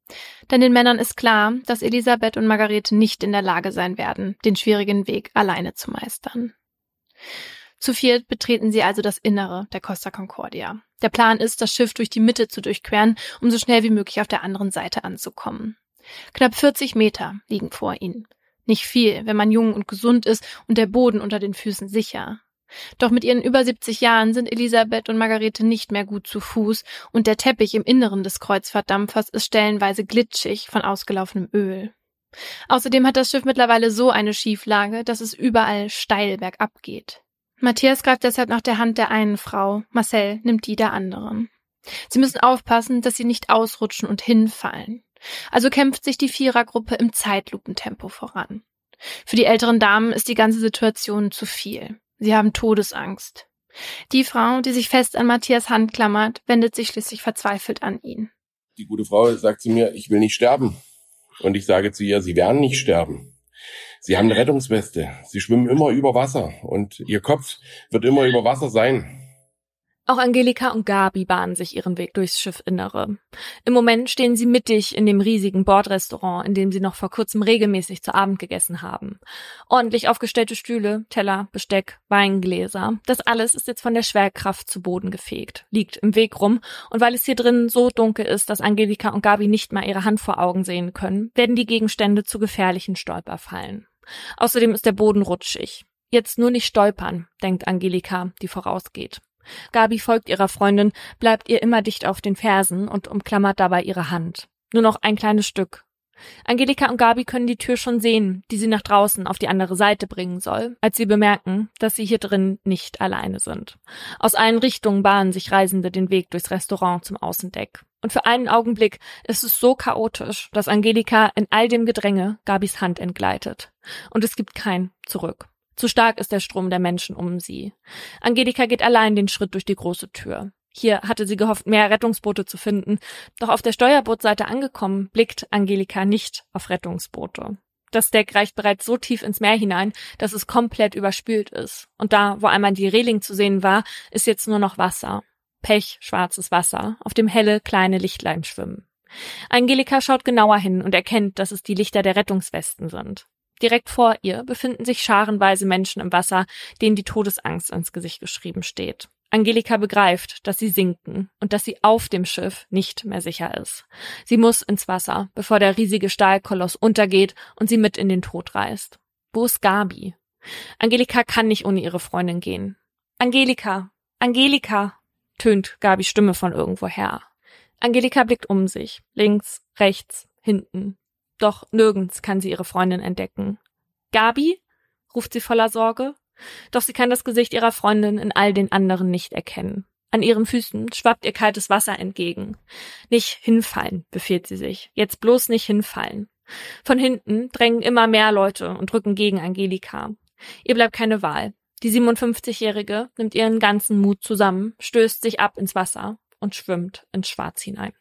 Denn den Männern ist klar, dass Elisabeth und Margarete nicht in der Lage sein werden, den schwierigen Weg alleine zu meistern. Zu viert betreten sie also das Innere der Costa Concordia. Der Plan ist, das Schiff durch die Mitte zu durchqueren, um so schnell wie möglich auf der anderen Seite anzukommen. Knapp 40 Meter liegen vor ihnen. Nicht viel, wenn man jung und gesund ist und der Boden unter den Füßen sicher. Doch mit ihren über 70 Jahren sind Elisabeth und Margarete nicht mehr gut zu Fuß und der Teppich im Inneren des Kreuzfahrtdampfers ist stellenweise glitschig von ausgelaufenem Öl. Außerdem hat das Schiff mittlerweile so eine Schieflage, dass es überall steil bergab geht. Matthias greift deshalb nach der Hand der einen Frau, Marcel nimmt die der anderen. Sie müssen aufpassen, dass sie nicht ausrutschen und hinfallen. Also kämpft sich die Vierergruppe im Zeitlupentempo voran. Für die älteren Damen ist die ganze Situation zu viel. Sie haben Todesangst. Die Frau, die sich fest an Matthias Hand klammert, wendet sich schließlich verzweifelt an ihn. Die gute Frau sagt zu mir, ich will nicht sterben. Und ich sage zu ihr, Sie werden nicht sterben. Sie haben eine Rettungsweste. Sie schwimmen immer über Wasser und Ihr Kopf wird immer über Wasser sein. Auch Angelika und Gabi bahnen sich ihren Weg durchs Schiffinnere. Im Moment stehen sie mittig in dem riesigen Bordrestaurant, in dem sie noch vor kurzem regelmäßig zu Abend gegessen haben. Ordentlich aufgestellte Stühle, Teller, Besteck, Weingläser. Das alles ist jetzt von der Schwerkraft zu Boden gefegt, liegt im Weg rum. Und weil es hier drin so dunkel ist, dass Angelika und Gabi nicht mal ihre Hand vor Augen sehen können, werden die Gegenstände zu gefährlichen Stolperfallen. Außerdem ist der Boden rutschig. Jetzt nur nicht stolpern, denkt Angelika, die vorausgeht. Gabi folgt ihrer Freundin, bleibt ihr immer dicht auf den Fersen und umklammert dabei ihre Hand. Nur noch ein kleines Stück. Angelika und Gabi können die Tür schon sehen, die sie nach draußen auf die andere Seite bringen soll, als sie bemerken, dass sie hier drin nicht alleine sind. Aus allen Richtungen bahnen sich Reisende den Weg durchs Restaurant zum Außendeck. Und für einen Augenblick ist es so chaotisch, dass Angelika in all dem Gedränge Gabis Hand entgleitet. Und es gibt kein Zurück. Zu stark ist der Strom der Menschen um sie. Angelika geht allein den Schritt durch die große Tür. Hier hatte sie gehofft, mehr Rettungsboote zu finden. Doch auf der Steuerbootseite angekommen, blickt Angelika nicht auf Rettungsboote. Das Deck reicht bereits so tief ins Meer hinein, dass es komplett überspült ist. Und da, wo einmal die Reling zu sehen war, ist jetzt nur noch Wasser. Pech, schwarzes Wasser, auf dem helle, kleine Lichtlein schwimmen. Angelika schaut genauer hin und erkennt, dass es die Lichter der Rettungswesten sind. Direkt vor ihr befinden sich scharenweise Menschen im Wasser, denen die Todesangst ins Gesicht geschrieben steht. Angelika begreift, dass sie sinken und dass sie auf dem Schiff nicht mehr sicher ist. Sie muss ins Wasser, bevor der riesige Stahlkoloss untergeht und sie mit in den Tod reißt. Wo ist Gabi? Angelika kann nicht ohne ihre Freundin gehen. Angelika, Angelika, tönt Gabis Stimme von irgendwoher. Angelika blickt um sich, links, rechts, hinten. Doch nirgends kann sie ihre Freundin entdecken. Gabi? ruft sie voller Sorge. Doch sie kann das Gesicht ihrer Freundin in all den anderen nicht erkennen. An ihren Füßen schwappt ihr kaltes Wasser entgegen. Nicht hinfallen, befiehlt sie sich. Jetzt bloß nicht hinfallen. Von hinten drängen immer mehr Leute und drücken gegen Angelika. Ihr bleibt keine Wahl. Die 57-Jährige nimmt ihren ganzen Mut zusammen, stößt sich ab ins Wasser und schwimmt ins Schwarz hinein.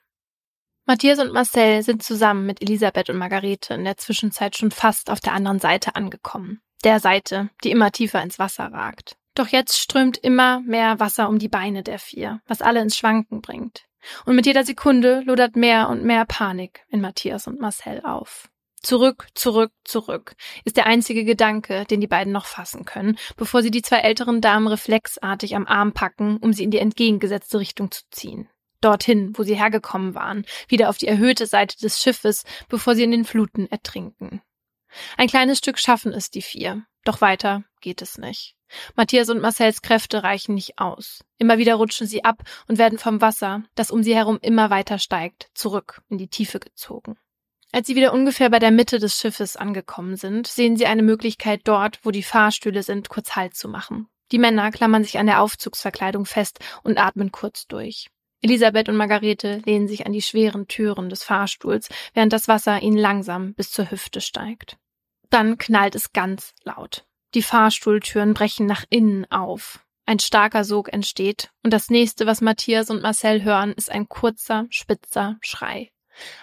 Matthias und Marcel sind zusammen mit Elisabeth und Margarete in der Zwischenzeit schon fast auf der anderen Seite angekommen der Seite, die immer tiefer ins Wasser ragt. Doch jetzt strömt immer mehr Wasser um die Beine der vier, was alle ins Schwanken bringt. Und mit jeder Sekunde lodert mehr und mehr Panik in Matthias und Marcel auf. Zurück, zurück, zurück ist der einzige Gedanke, den die beiden noch fassen können, bevor sie die zwei älteren Damen reflexartig am Arm packen, um sie in die entgegengesetzte Richtung zu ziehen. Dorthin, wo sie hergekommen waren, wieder auf die erhöhte Seite des Schiffes, bevor sie in den Fluten ertrinken. Ein kleines Stück schaffen es die vier, doch weiter geht es nicht. Matthias und Marcells Kräfte reichen nicht aus. Immer wieder rutschen sie ab und werden vom Wasser, das um sie herum immer weiter steigt, zurück in die Tiefe gezogen. Als sie wieder ungefähr bei der Mitte des Schiffes angekommen sind, sehen sie eine Möglichkeit dort, wo die Fahrstühle sind, kurz Halt zu machen. Die Männer klammern sich an der Aufzugsverkleidung fest und atmen kurz durch. Elisabeth und Margarete lehnen sich an die schweren Türen des Fahrstuhls, während das Wasser ihnen langsam bis zur Hüfte steigt. Dann knallt es ganz laut. Die Fahrstuhltüren brechen nach innen auf. Ein starker Sog entsteht, und das nächste, was Matthias und Marcel hören, ist ein kurzer, spitzer Schrei.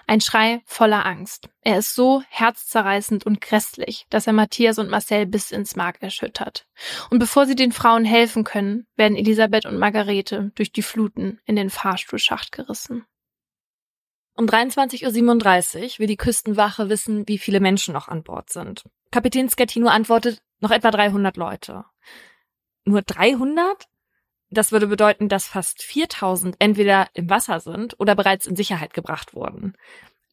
Ein Schrei voller Angst. Er ist so herzzerreißend und grässlich, dass er Matthias und Marcel bis ins Mark erschüttert. Und bevor sie den Frauen helfen können, werden Elisabeth und Margarete durch die Fluten in den Fahrstuhlschacht gerissen. Um 23.37 Uhr will die Küstenwache wissen, wie viele Menschen noch an Bord sind. Kapitän Scatino antwortet, noch etwa 300 Leute. Nur 300? Das würde bedeuten, dass fast 4000 entweder im Wasser sind oder bereits in Sicherheit gebracht wurden.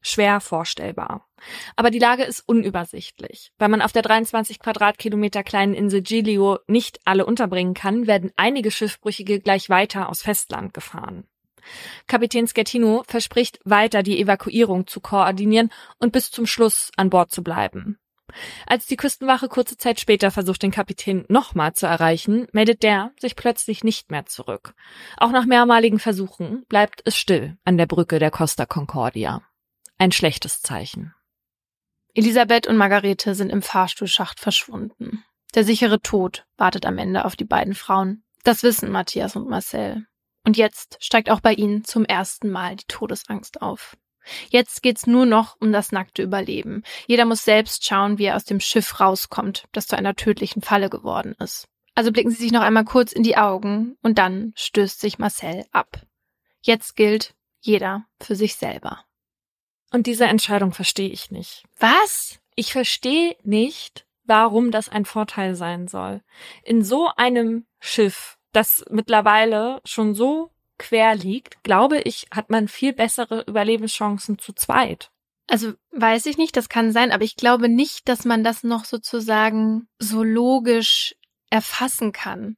Schwer vorstellbar. Aber die Lage ist unübersichtlich. Weil man auf der 23 Quadratkilometer kleinen Insel Giglio nicht alle unterbringen kann, werden einige Schiffbrüchige gleich weiter aus Festland gefahren. Kapitän Schettino verspricht weiter die Evakuierung zu koordinieren und bis zum Schluss an Bord zu bleiben. Als die Küstenwache kurze Zeit später versucht, den Kapitän nochmal zu erreichen, meldet der sich plötzlich nicht mehr zurück. Auch nach mehrmaligen Versuchen bleibt es still an der Brücke der Costa Concordia. Ein schlechtes Zeichen. Elisabeth und Margarete sind im Fahrstuhlschacht verschwunden. Der sichere Tod wartet am Ende auf die beiden Frauen. Das wissen Matthias und Marcel. Und jetzt steigt auch bei ihnen zum ersten Mal die Todesangst auf. Jetzt geht's nur noch um das nackte Überleben. Jeder muss selbst schauen, wie er aus dem Schiff rauskommt, das zu einer tödlichen Falle geworden ist. Also blicken sie sich noch einmal kurz in die Augen und dann stößt sich Marcel ab. Jetzt gilt jeder für sich selber. Und diese Entscheidung verstehe ich nicht. Was? Ich verstehe nicht, warum das ein Vorteil sein soll. In so einem Schiff das mittlerweile schon so quer liegt, glaube ich, hat man viel bessere Überlebenschancen zu zweit. Also weiß ich nicht, das kann sein, aber ich glaube nicht, dass man das noch sozusagen so logisch erfassen kann,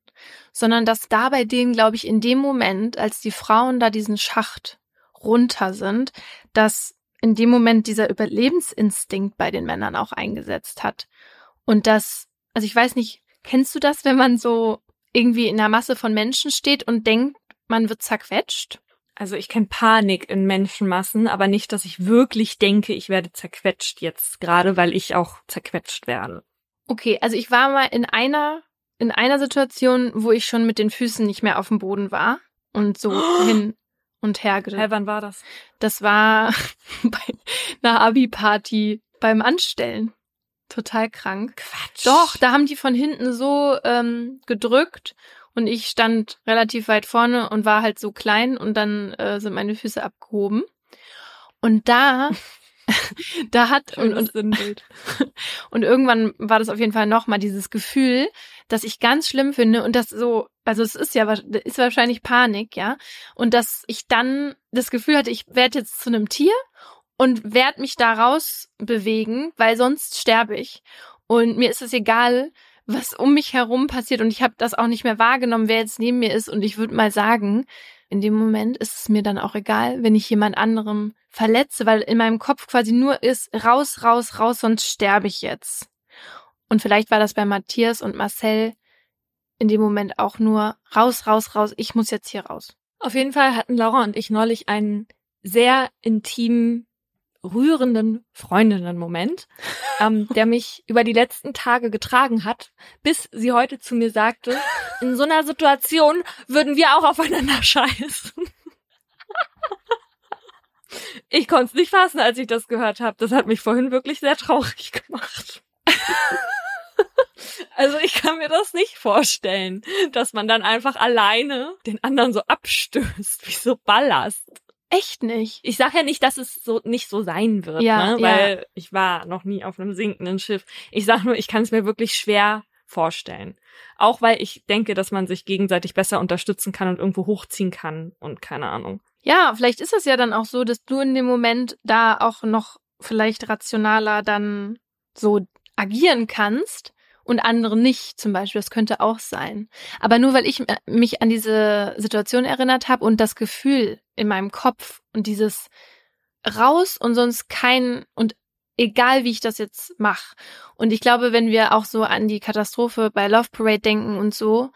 sondern dass da bei denen, glaube ich, in dem Moment, als die Frauen da diesen Schacht runter sind, dass in dem Moment dieser Überlebensinstinkt bei den Männern auch eingesetzt hat. Und das, also ich weiß nicht, kennst du das, wenn man so irgendwie in einer Masse von Menschen steht und denkt, man wird zerquetscht? Also ich kenne Panik in Menschenmassen, aber nicht, dass ich wirklich denke, ich werde zerquetscht jetzt, gerade weil ich auch zerquetscht werde. Okay, also ich war mal in einer in einer Situation, wo ich schon mit den Füßen nicht mehr auf dem Boden war und so oh. hin und her Hä, wann war das? Das war bei einer Abi-Party beim Anstellen. Total krank. Quatsch. Doch, da haben die von hinten so ähm, gedrückt und ich stand relativ weit vorne und war halt so klein und dann äh, sind meine Füße abgehoben. Und da da hat und, und, und irgendwann war das auf jeden Fall nochmal dieses Gefühl, dass ich ganz schlimm finde und das so, also es ist ja ist wahrscheinlich Panik, ja, und dass ich dann das Gefühl hatte, ich werde jetzt zu einem Tier und werde mich da raus bewegen, weil sonst sterbe ich. Und mir ist es egal, was um mich herum passiert und ich habe das auch nicht mehr wahrgenommen, wer jetzt neben mir ist und ich würde mal sagen, in dem Moment ist es mir dann auch egal, wenn ich jemand anderem verletze, weil in meinem Kopf quasi nur ist, raus, raus, raus, sonst sterbe ich jetzt. Und vielleicht war das bei Matthias und Marcel in dem Moment auch nur raus, raus, raus, ich muss jetzt hier raus. Auf jeden Fall hatten Laura und ich neulich einen sehr intimen rührenden Freundinnen-Moment, ähm, der mich über die letzten Tage getragen hat, bis sie heute zu mir sagte, in so einer Situation würden wir auch aufeinander scheißen. ich konnte es nicht fassen, als ich das gehört habe. Das hat mich vorhin wirklich sehr traurig gemacht. Also ich kann mir das nicht vorstellen, dass man dann einfach alleine den anderen so abstößt, wie so Ballast. Echt nicht. Ich sage ja nicht, dass es so nicht so sein wird, ja, ne? weil ja. ich war noch nie auf einem sinkenden Schiff. Ich sage nur, ich kann es mir wirklich schwer vorstellen. Auch weil ich denke, dass man sich gegenseitig besser unterstützen kann und irgendwo hochziehen kann und keine Ahnung. Ja, vielleicht ist es ja dann auch so, dass du in dem Moment da auch noch vielleicht rationaler dann so agieren kannst und andere nicht, zum Beispiel. Das könnte auch sein. Aber nur weil ich mich an diese Situation erinnert habe und das Gefühl in meinem Kopf und dieses raus und sonst kein und egal wie ich das jetzt mache. Und ich glaube, wenn wir auch so an die Katastrophe bei Love Parade denken und so,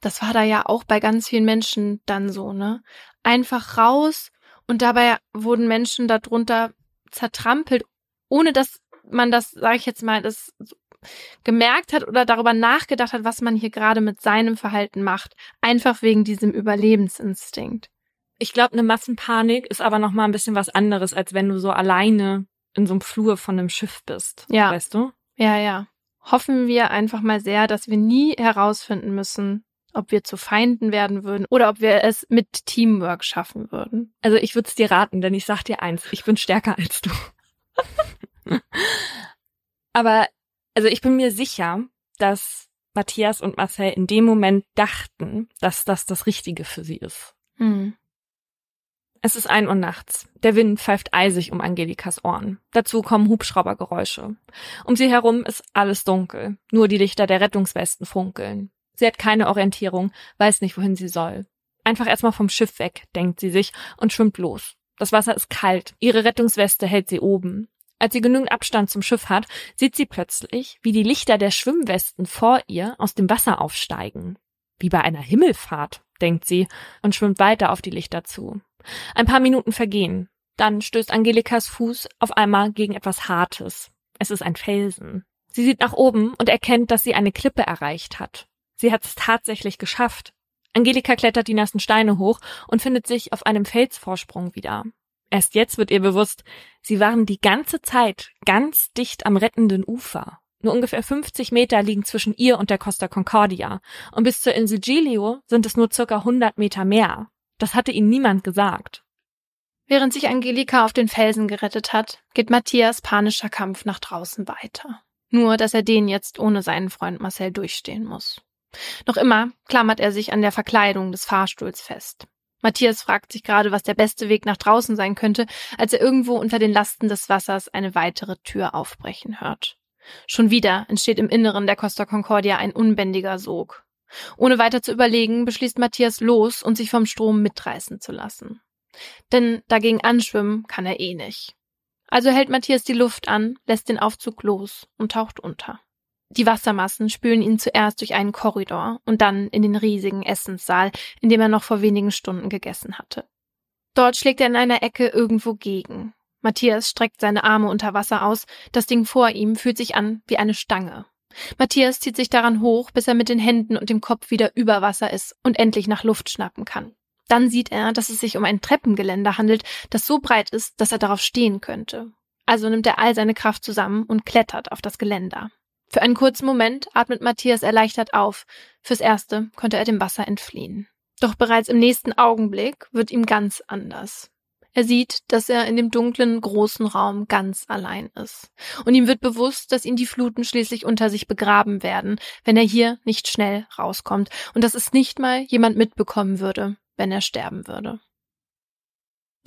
das war da ja auch bei ganz vielen Menschen dann so, ne? Einfach raus und dabei wurden Menschen darunter zertrampelt, ohne dass man das, sage ich jetzt mal, das gemerkt hat oder darüber nachgedacht hat, was man hier gerade mit seinem Verhalten macht. Einfach wegen diesem Überlebensinstinkt. Ich glaube, eine Massenpanik ist aber noch mal ein bisschen was anderes, als wenn du so alleine in so einem Flur von einem Schiff bist. Ja. Weißt du? Ja, ja. Hoffen wir einfach mal sehr, dass wir nie herausfinden müssen, ob wir zu Feinden werden würden oder ob wir es mit Teamwork schaffen würden. Also ich würde es dir raten, denn ich sag dir eins, ich bin stärker als du. aber also ich bin mir sicher, dass Matthias und Marcel in dem Moment dachten, dass das das Richtige für sie ist. Hm. Es ist ein Uhr nachts. Der Wind pfeift eisig um Angelikas Ohren. Dazu kommen Hubschraubergeräusche. Um sie herum ist alles dunkel. Nur die Lichter der Rettungswesten funkeln. Sie hat keine Orientierung, weiß nicht, wohin sie soll. Einfach erstmal vom Schiff weg, denkt sie sich und schwimmt los. Das Wasser ist kalt. Ihre Rettungsweste hält sie oben. Als sie genügend Abstand zum Schiff hat, sieht sie plötzlich, wie die Lichter der Schwimmwesten vor ihr aus dem Wasser aufsteigen. Wie bei einer Himmelfahrt, denkt sie und schwimmt weiter auf die Lichter zu. Ein paar Minuten vergehen. Dann stößt Angelikas Fuß auf einmal gegen etwas Hartes. Es ist ein Felsen. Sie sieht nach oben und erkennt, dass sie eine Klippe erreicht hat. Sie hat es tatsächlich geschafft. Angelika klettert die nassen Steine hoch und findet sich auf einem Felsvorsprung wieder. Erst jetzt wird ihr bewusst, sie waren die ganze Zeit ganz dicht am rettenden Ufer. Nur ungefähr 50 Meter liegen zwischen ihr und der Costa Concordia. Und bis zur Insel Giglio sind es nur circa 100 Meter mehr. Das hatte ihnen niemand gesagt. Während sich Angelika auf den Felsen gerettet hat, geht Matthias panischer Kampf nach draußen weiter. Nur, dass er den jetzt ohne seinen Freund Marcel durchstehen muss. Noch immer klammert er sich an der Verkleidung des Fahrstuhls fest. Matthias fragt sich gerade, was der beste Weg nach draußen sein könnte, als er irgendwo unter den Lasten des Wassers eine weitere Tür aufbrechen hört. Schon wieder entsteht im Inneren der Costa Concordia ein unbändiger Sog. Ohne weiter zu überlegen, beschließt Matthias los und sich vom Strom mitreißen zu lassen. Denn dagegen anschwimmen kann er eh nicht. Also hält Matthias die Luft an, lässt den Aufzug los und taucht unter. Die Wassermassen spülen ihn zuerst durch einen Korridor und dann in den riesigen Essenssaal, in dem er noch vor wenigen Stunden gegessen hatte. Dort schlägt er in einer Ecke irgendwo gegen. Matthias streckt seine Arme unter Wasser aus, das Ding vor ihm fühlt sich an wie eine Stange. Matthias zieht sich daran hoch, bis er mit den Händen und dem Kopf wieder über Wasser ist und endlich nach Luft schnappen kann. Dann sieht er, dass es sich um ein Treppengeländer handelt, das so breit ist, dass er darauf stehen könnte. Also nimmt er all seine Kraft zusammen und klettert auf das Geländer. Für einen kurzen Moment atmet Matthias erleichtert auf. Fürs Erste konnte er dem Wasser entfliehen. Doch bereits im nächsten Augenblick wird ihm ganz anders. Er sieht, dass er in dem dunklen, großen Raum ganz allein ist. Und ihm wird bewusst, dass ihn die Fluten schließlich unter sich begraben werden, wenn er hier nicht schnell rauskommt und dass es nicht mal jemand mitbekommen würde, wenn er sterben würde.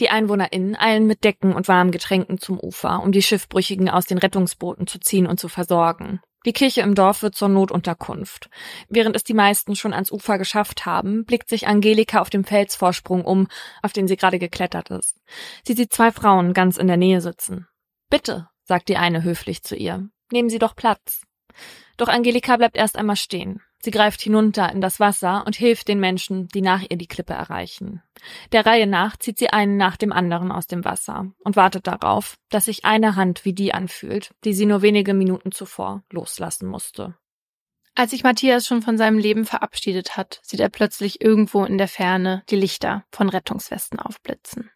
Die EinwohnerInnen eilen mit Decken und warmen Getränken zum Ufer, um die Schiffbrüchigen aus den Rettungsbooten zu ziehen und zu versorgen. Die Kirche im Dorf wird zur Notunterkunft. Während es die meisten schon ans Ufer geschafft haben, blickt sich Angelika auf dem Felsvorsprung um, auf den sie gerade geklettert ist. Sie sieht zwei Frauen ganz in der Nähe sitzen. Bitte, sagt die eine höflich zu ihr, nehmen Sie doch Platz. Doch Angelika bleibt erst einmal stehen. Sie greift hinunter in das Wasser und hilft den Menschen, die nach ihr die Klippe erreichen. Der Reihe nach zieht sie einen nach dem anderen aus dem Wasser und wartet darauf, dass sich eine Hand wie die anfühlt, die sie nur wenige Minuten zuvor loslassen musste. Als sich Matthias schon von seinem Leben verabschiedet hat, sieht er plötzlich irgendwo in der Ferne die Lichter von Rettungswesten aufblitzen.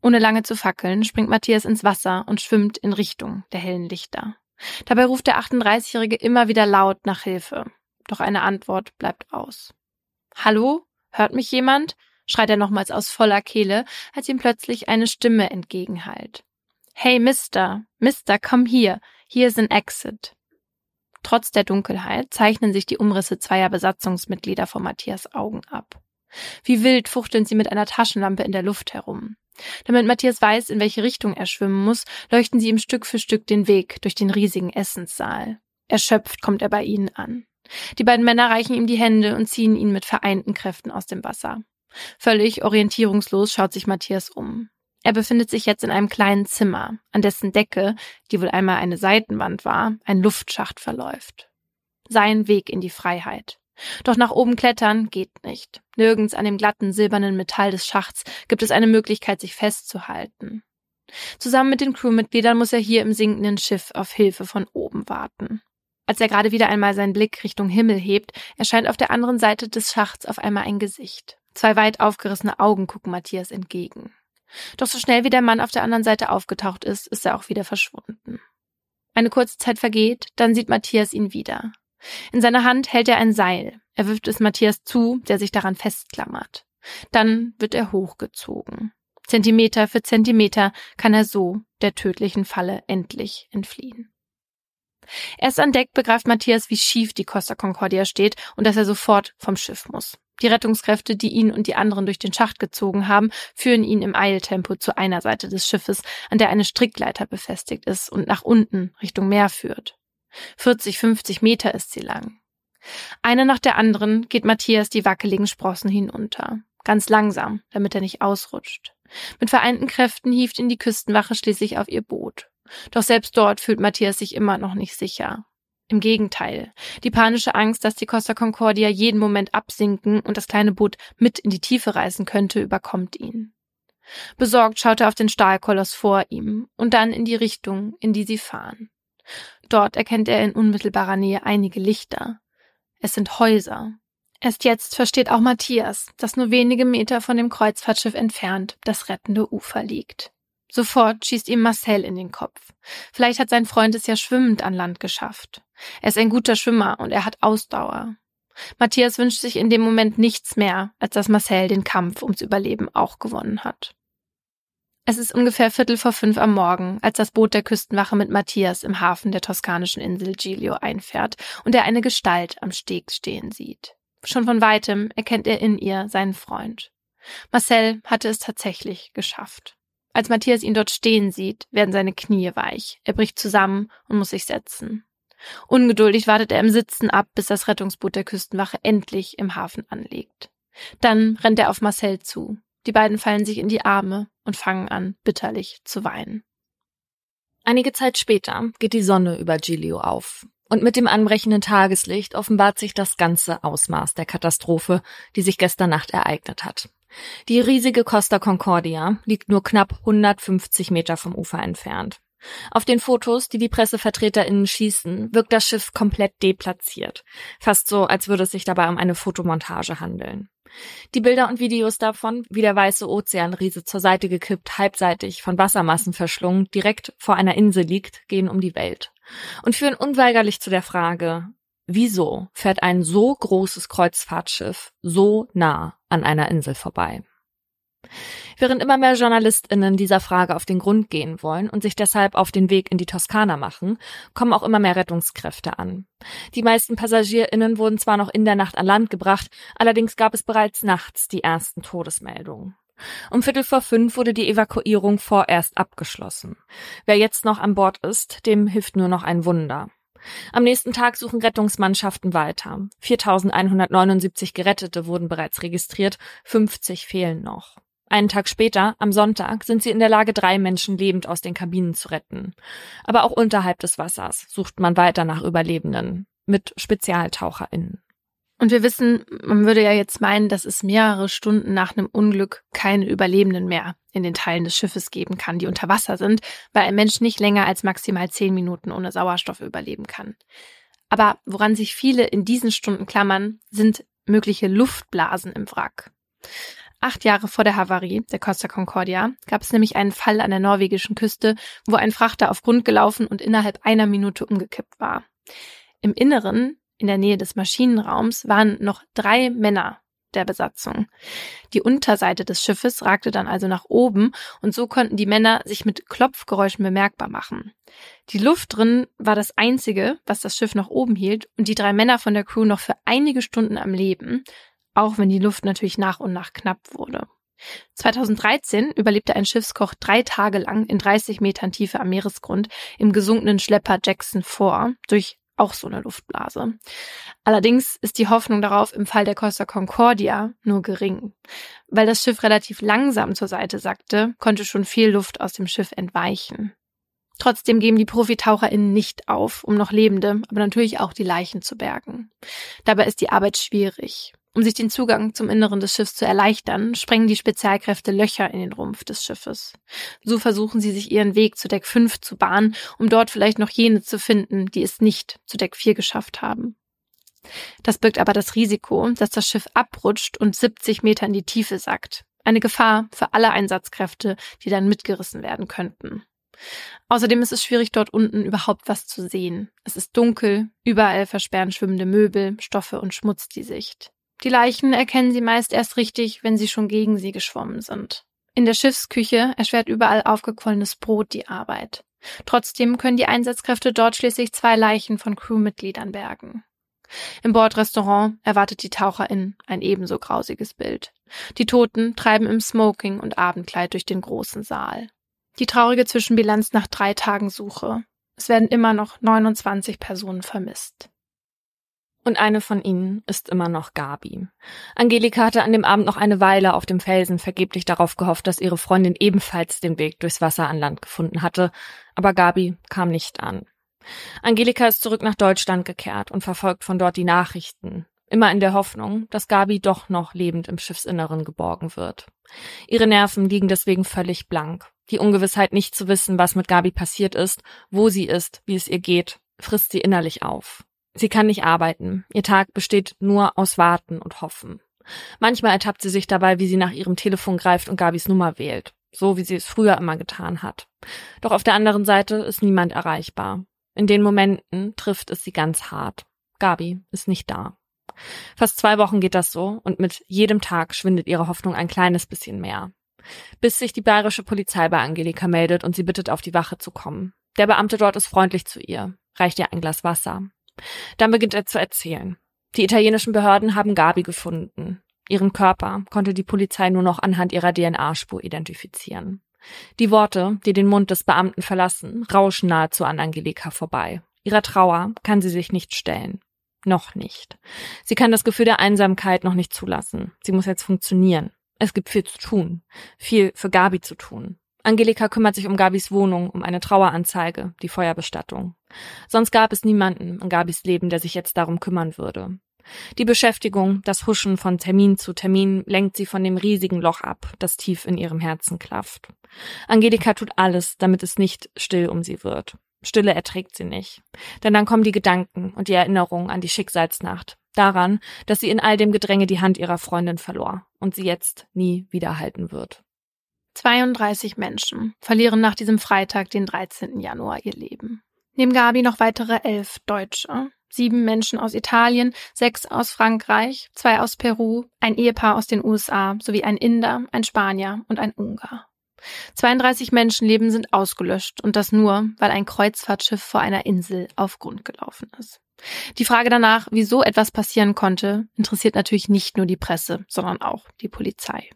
Ohne lange zu fackeln, springt Matthias ins Wasser und schwimmt in Richtung der hellen Lichter. Dabei ruft der 38-Jährige immer wieder laut nach Hilfe doch eine Antwort bleibt aus. Hallo? Hört mich jemand? schreit er nochmals aus voller Kehle, als ihm plötzlich eine Stimme entgegenhallt. Hey, Mister, Mister, komm hier, hier ist ein Exit. Trotz der Dunkelheit zeichnen sich die Umrisse zweier Besatzungsmitglieder vor Matthias Augen ab. Wie wild fuchteln sie mit einer Taschenlampe in der Luft herum. Damit Matthias weiß, in welche Richtung er schwimmen muss, leuchten sie ihm Stück für Stück den Weg durch den riesigen Essenssaal. Erschöpft kommt er bei ihnen an. Die beiden Männer reichen ihm die Hände und ziehen ihn mit vereinten Kräften aus dem Wasser. Völlig orientierungslos schaut sich Matthias um. Er befindet sich jetzt in einem kleinen Zimmer, an dessen Decke, die wohl einmal eine Seitenwand war, ein Luftschacht verläuft. Sein Weg in die Freiheit. Doch nach oben klettern geht nicht. Nirgends an dem glatten silbernen Metall des Schachts gibt es eine Möglichkeit, sich festzuhalten. Zusammen mit den Crewmitgliedern muss er hier im sinkenden Schiff auf Hilfe von oben warten. Als er gerade wieder einmal seinen Blick Richtung Himmel hebt, erscheint auf der anderen Seite des Schachts auf einmal ein Gesicht. Zwei weit aufgerissene Augen gucken Matthias entgegen. Doch so schnell wie der Mann auf der anderen Seite aufgetaucht ist, ist er auch wieder verschwunden. Eine kurze Zeit vergeht, dann sieht Matthias ihn wieder. In seiner Hand hält er ein Seil. Er wirft es Matthias zu, der sich daran festklammert. Dann wird er hochgezogen. Zentimeter für Zentimeter kann er so der tödlichen Falle endlich entfliehen. Erst an Deck begreift Matthias, wie schief die Costa Concordia steht und dass er sofort vom Schiff muss. Die Rettungskräfte, die ihn und die anderen durch den Schacht gezogen haben, führen ihn im Eiltempo zu einer Seite des Schiffes, an der eine Strickleiter befestigt ist und nach unten Richtung Meer führt. 40, 50 Meter ist sie lang. Eine nach der anderen geht Matthias die wackeligen Sprossen hinunter. Ganz langsam, damit er nicht ausrutscht. Mit vereinten Kräften hieft ihn die Küstenwache schließlich auf ihr Boot. Doch selbst dort fühlt Matthias sich immer noch nicht sicher. Im Gegenteil. Die panische Angst, dass die Costa Concordia jeden Moment absinken und das kleine Boot mit in die Tiefe reißen könnte, überkommt ihn. Besorgt schaut er auf den Stahlkoloss vor ihm und dann in die Richtung, in die sie fahren. Dort erkennt er in unmittelbarer Nähe einige Lichter. Es sind Häuser. Erst jetzt versteht auch Matthias, dass nur wenige Meter von dem Kreuzfahrtschiff entfernt das rettende Ufer liegt. Sofort schießt ihm Marcel in den Kopf. Vielleicht hat sein Freund es ja schwimmend an Land geschafft. Er ist ein guter Schwimmer und er hat Ausdauer. Matthias wünscht sich in dem Moment nichts mehr, als dass Marcel den Kampf ums Überleben auch gewonnen hat. Es ist ungefähr Viertel vor fünf am Morgen, als das Boot der Küstenwache mit Matthias im Hafen der toskanischen Insel Giglio einfährt und er eine Gestalt am Steg stehen sieht. Schon von weitem erkennt er in ihr seinen Freund. Marcel hatte es tatsächlich geschafft. Als Matthias ihn dort stehen sieht, werden seine Knie weich. Er bricht zusammen und muss sich setzen. Ungeduldig wartet er im Sitzen ab, bis das Rettungsboot der Küstenwache endlich im Hafen anlegt. Dann rennt er auf Marcel zu. Die beiden fallen sich in die Arme und fangen an, bitterlich zu weinen. Einige Zeit später geht die Sonne über Giglio auf. Und mit dem anbrechenden Tageslicht offenbart sich das ganze Ausmaß der Katastrophe, die sich gestern Nacht ereignet hat. Die riesige Costa Concordia liegt nur knapp 150 Meter vom Ufer entfernt. Auf den Fotos, die die PressevertreterInnen schießen, wirkt das Schiff komplett deplatziert. Fast so, als würde es sich dabei um eine Fotomontage handeln. Die Bilder und Videos davon, wie der weiße Ozeanriese zur Seite gekippt, halbseitig von Wassermassen verschlungen, direkt vor einer Insel liegt, gehen um die Welt. Und führen unweigerlich zu der Frage, wieso fährt ein so großes Kreuzfahrtschiff so nah an einer Insel vorbei? Während immer mehr JournalistInnen dieser Frage auf den Grund gehen wollen und sich deshalb auf den Weg in die Toskana machen, kommen auch immer mehr Rettungskräfte an. Die meisten PassagierInnen wurden zwar noch in der Nacht an Land gebracht, allerdings gab es bereits nachts die ersten Todesmeldungen. Um Viertel vor fünf wurde die Evakuierung vorerst abgeschlossen. Wer jetzt noch an Bord ist, dem hilft nur noch ein Wunder. Am nächsten Tag suchen Rettungsmannschaften weiter. 4179 Gerettete wurden bereits registriert, 50 fehlen noch. Einen Tag später, am Sonntag, sind sie in der Lage, drei Menschen lebend aus den Kabinen zu retten. Aber auch unterhalb des Wassers sucht man weiter nach Überlebenden mit SpezialtaucherInnen. Und wir wissen, man würde ja jetzt meinen, dass es mehrere Stunden nach einem Unglück keine Überlebenden mehr in den Teilen des Schiffes geben kann, die unter Wasser sind, weil ein Mensch nicht länger als maximal zehn Minuten ohne Sauerstoff überleben kann. Aber woran sich viele in diesen Stunden klammern, sind mögliche Luftblasen im Wrack. Acht Jahre vor der Havarie der Costa Concordia gab es nämlich einen Fall an der norwegischen Küste, wo ein Frachter auf Grund gelaufen und innerhalb einer Minute umgekippt war. Im Inneren, in der Nähe des Maschinenraums, waren noch drei Männer der Besatzung. Die Unterseite des Schiffes ragte dann also nach oben und so konnten die Männer sich mit Klopfgeräuschen bemerkbar machen. Die Luft drin war das einzige, was das Schiff noch oben hielt und die drei Männer von der Crew noch für einige Stunden am Leben, auch wenn die Luft natürlich nach und nach knapp wurde. 2013 überlebte ein Schiffskoch drei Tage lang in 30 Metern Tiefe am Meeresgrund im gesunkenen Schlepper Jackson 4 durch auch so eine Luftblase. Allerdings ist die Hoffnung darauf im Fall der Costa Concordia nur gering. Weil das Schiff relativ langsam zur Seite sackte, konnte schon viel Luft aus dem Schiff entweichen. Trotzdem geben die ProfitaucherInnen nicht auf, um noch Lebende, aber natürlich auch die Leichen zu bergen. Dabei ist die Arbeit schwierig. Um sich den Zugang zum Inneren des Schiffs zu erleichtern, sprengen die Spezialkräfte Löcher in den Rumpf des Schiffes. So versuchen sie sich ihren Weg zu Deck 5 zu bahnen, um dort vielleicht noch jene zu finden, die es nicht zu Deck 4 geschafft haben. Das birgt aber das Risiko, dass das Schiff abrutscht und 70 Meter in die Tiefe sackt. Eine Gefahr für alle Einsatzkräfte, die dann mitgerissen werden könnten. Außerdem ist es schwierig, dort unten überhaupt was zu sehen. Es ist dunkel, überall versperren schwimmende Möbel, Stoffe und Schmutz die Sicht. Die Leichen erkennen sie meist erst richtig, wenn sie schon gegen sie geschwommen sind. In der Schiffsküche erschwert überall aufgequollenes Brot die Arbeit. Trotzdem können die Einsatzkräfte dort schließlich zwei Leichen von Crewmitgliedern bergen. Im Bordrestaurant erwartet die Taucherin ein ebenso grausiges Bild. Die Toten treiben im Smoking und Abendkleid durch den großen Saal. Die traurige Zwischenbilanz nach drei Tagen Suche. Es werden immer noch 29 Personen vermisst. Und eine von ihnen ist immer noch Gabi. Angelika hatte an dem Abend noch eine Weile auf dem Felsen vergeblich darauf gehofft, dass ihre Freundin ebenfalls den Weg durchs Wasser an Land gefunden hatte, aber Gabi kam nicht an. Angelika ist zurück nach Deutschland gekehrt und verfolgt von dort die Nachrichten, immer in der Hoffnung, dass Gabi doch noch lebend im Schiffsinneren geborgen wird. Ihre Nerven liegen deswegen völlig blank. Die Ungewissheit, nicht zu wissen, was mit Gabi passiert ist, wo sie ist, wie es ihr geht, frisst sie innerlich auf. Sie kann nicht arbeiten. Ihr Tag besteht nur aus Warten und Hoffen. Manchmal ertappt sie sich dabei, wie sie nach ihrem Telefon greift und Gabis Nummer wählt. So wie sie es früher immer getan hat. Doch auf der anderen Seite ist niemand erreichbar. In den Momenten trifft es sie ganz hart. Gabi ist nicht da. Fast zwei Wochen geht das so und mit jedem Tag schwindet ihre Hoffnung ein kleines bisschen mehr. Bis sich die bayerische Polizei bei Angelika meldet und sie bittet, auf die Wache zu kommen. Der Beamte dort ist freundlich zu ihr, reicht ihr ein Glas Wasser. Dann beginnt er zu erzählen. Die italienischen Behörden haben Gabi gefunden. Ihren Körper konnte die Polizei nur noch anhand ihrer DNA-Spur identifizieren. Die Worte, die den Mund des Beamten verlassen, rauschen nahezu an Angelika vorbei. Ihrer Trauer kann sie sich nicht stellen. Noch nicht. Sie kann das Gefühl der Einsamkeit noch nicht zulassen. Sie muss jetzt funktionieren. Es gibt viel zu tun. Viel für Gabi zu tun. Angelika kümmert sich um Gabis Wohnung, um eine Traueranzeige, die Feuerbestattung. Sonst gab es niemanden in Gabis Leben, der sich jetzt darum kümmern würde. Die Beschäftigung, das Huschen von Termin zu Termin lenkt sie von dem riesigen Loch ab, das tief in ihrem Herzen klafft. Angelika tut alles, damit es nicht still um sie wird. Stille erträgt sie nicht. Denn dann kommen die Gedanken und die Erinnerungen an die Schicksalsnacht, daran, dass sie in all dem Gedränge die Hand ihrer Freundin verlor und sie jetzt nie wiederhalten wird. 32 Menschen verlieren nach diesem Freitag, den 13. Januar, ihr Leben. Neben Gabi noch weitere elf Deutsche. Sieben Menschen aus Italien, sechs aus Frankreich, zwei aus Peru, ein Ehepaar aus den USA sowie ein Inder, ein Spanier und ein Ungar. 32 Menschenleben sind ausgelöscht und das nur, weil ein Kreuzfahrtschiff vor einer Insel auf Grund gelaufen ist. Die Frage danach, wieso etwas passieren konnte, interessiert natürlich nicht nur die Presse, sondern auch die Polizei.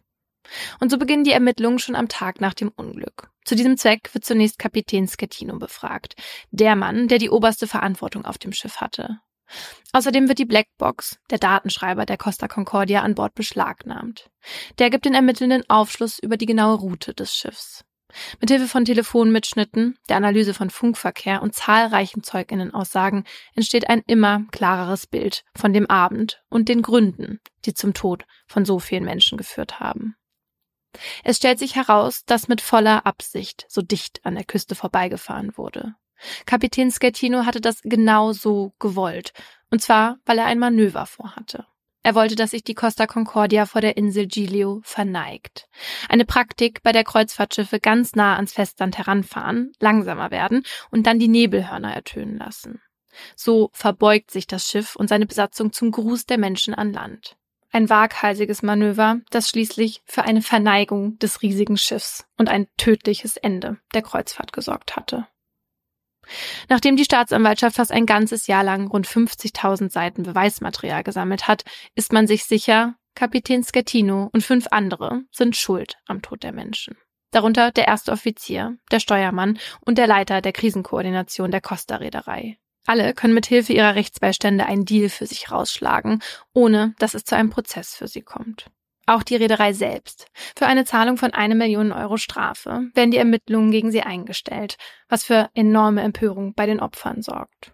Und so beginnen die Ermittlungen schon am Tag nach dem Unglück. Zu diesem Zweck wird zunächst Kapitän Schettino befragt, der Mann, der die oberste Verantwortung auf dem Schiff hatte. Außerdem wird die Blackbox, der Datenschreiber der Costa Concordia, an Bord beschlagnahmt. Der gibt den Ermittelnden Aufschluss über die genaue Route des Schiffs. Mithilfe von Telefonmitschnitten, der Analyse von Funkverkehr und zahlreichen Zeuginnenaussagen entsteht ein immer klareres Bild von dem Abend und den Gründen, die zum Tod von so vielen Menschen geführt haben. Es stellt sich heraus, dass mit voller Absicht so dicht an der Küste vorbeigefahren wurde. Kapitän Schettino hatte das genau so gewollt, und zwar, weil er ein Manöver vorhatte. Er wollte, dass sich die Costa Concordia vor der Insel Giglio verneigt. Eine Praktik, bei der Kreuzfahrtschiffe ganz nah ans Festland heranfahren, langsamer werden und dann die Nebelhörner ertönen lassen. So verbeugt sich das Schiff und seine Besatzung zum Gruß der Menschen an Land. Ein waghalsiges Manöver, das schließlich für eine Verneigung des riesigen Schiffs und ein tödliches Ende der Kreuzfahrt gesorgt hatte. Nachdem die Staatsanwaltschaft fast ein ganzes Jahr lang rund 50.000 Seiten Beweismaterial gesammelt hat, ist man sich sicher, Kapitän Schettino und fünf andere sind schuld am Tod der Menschen. Darunter der erste Offizier, der Steuermann und der Leiter der Krisenkoordination der Costa-Reederei. Alle können mit Hilfe ihrer Rechtsbeistände einen Deal für sich rausschlagen, ohne dass es zu einem Prozess für sie kommt. Auch die Reederei selbst. Für eine Zahlung von eine Million Euro Strafe werden die Ermittlungen gegen sie eingestellt, was für enorme Empörung bei den Opfern sorgt.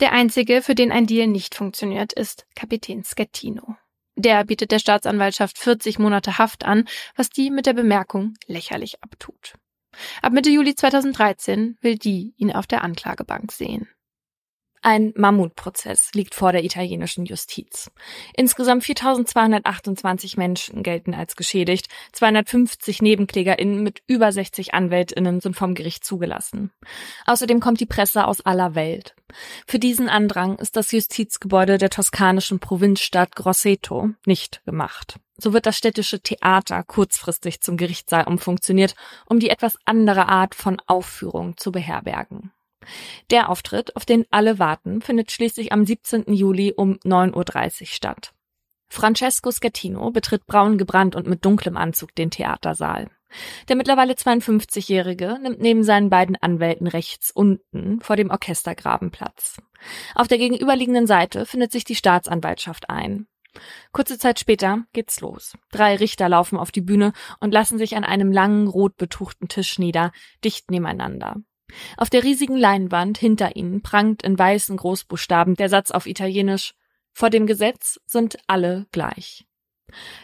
Der einzige, für den ein Deal nicht funktioniert, ist Kapitän Schettino. Der bietet der Staatsanwaltschaft 40 Monate Haft an, was die mit der Bemerkung lächerlich abtut. Ab Mitte Juli 2013 will die ihn auf der Anklagebank sehen. Ein Mammutprozess liegt vor der italienischen Justiz. Insgesamt 4228 Menschen gelten als geschädigt, 250 NebenklägerInnen mit über 60 AnwältInnen sind vom Gericht zugelassen. Außerdem kommt die Presse aus aller Welt. Für diesen Andrang ist das Justizgebäude der toskanischen Provinzstadt Grosseto nicht gemacht. So wird das städtische Theater kurzfristig zum Gerichtssaal umfunktioniert, um die etwas andere Art von Aufführung zu beherbergen. Der Auftritt, auf den alle warten, findet schließlich am 17. Juli um 9.30 Uhr statt. Francesco Schettino betritt braun gebrannt und mit dunklem Anzug den Theatersaal. Der mittlerweile 52-Jährige nimmt neben seinen beiden Anwälten rechts unten vor dem Orchestergraben Platz. Auf der gegenüberliegenden Seite findet sich die Staatsanwaltschaft ein. Kurze Zeit später geht's los. Drei Richter laufen auf die Bühne und lassen sich an einem langen, rot betuchten Tisch nieder, dicht nebeneinander. Auf der riesigen Leinwand hinter ihnen prangt in weißen Großbuchstaben der Satz auf Italienisch Vor dem Gesetz sind alle gleich.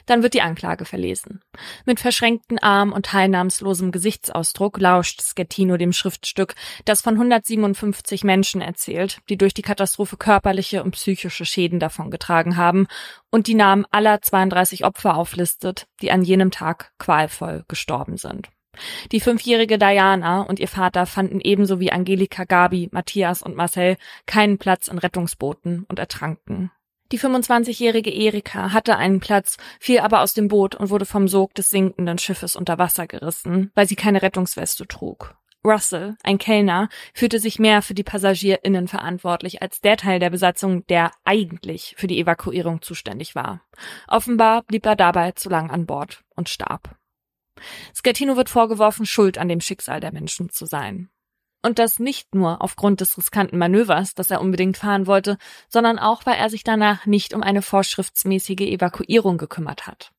Dann wird die Anklage verlesen. Mit verschränkten Armen und teilnahmslosem Gesichtsausdruck lauscht Schettino dem Schriftstück, das von 157 Menschen erzählt, die durch die Katastrophe körperliche und psychische Schäden davongetragen haben und die Namen aller 32 Opfer auflistet, die an jenem Tag qualvoll gestorben sind. Die fünfjährige Diana und ihr Vater fanden ebenso wie Angelika Gabi, Matthias und Marcel keinen Platz in Rettungsbooten und ertranken. Die 25-jährige Erika hatte einen Platz, fiel aber aus dem Boot und wurde vom Sog des sinkenden Schiffes unter Wasser gerissen, weil sie keine Rettungsweste trug. Russell, ein Kellner, führte sich mehr für die PassagierInnen verantwortlich als der Teil der Besatzung, der eigentlich für die Evakuierung zuständig war. Offenbar blieb er dabei zu lang an Bord und starb. Schettino wird vorgeworfen, schuld an dem Schicksal der Menschen zu sein. Und das nicht nur aufgrund des riskanten Manövers, das er unbedingt fahren wollte, sondern auch, weil er sich danach nicht um eine vorschriftsmäßige Evakuierung gekümmert hat.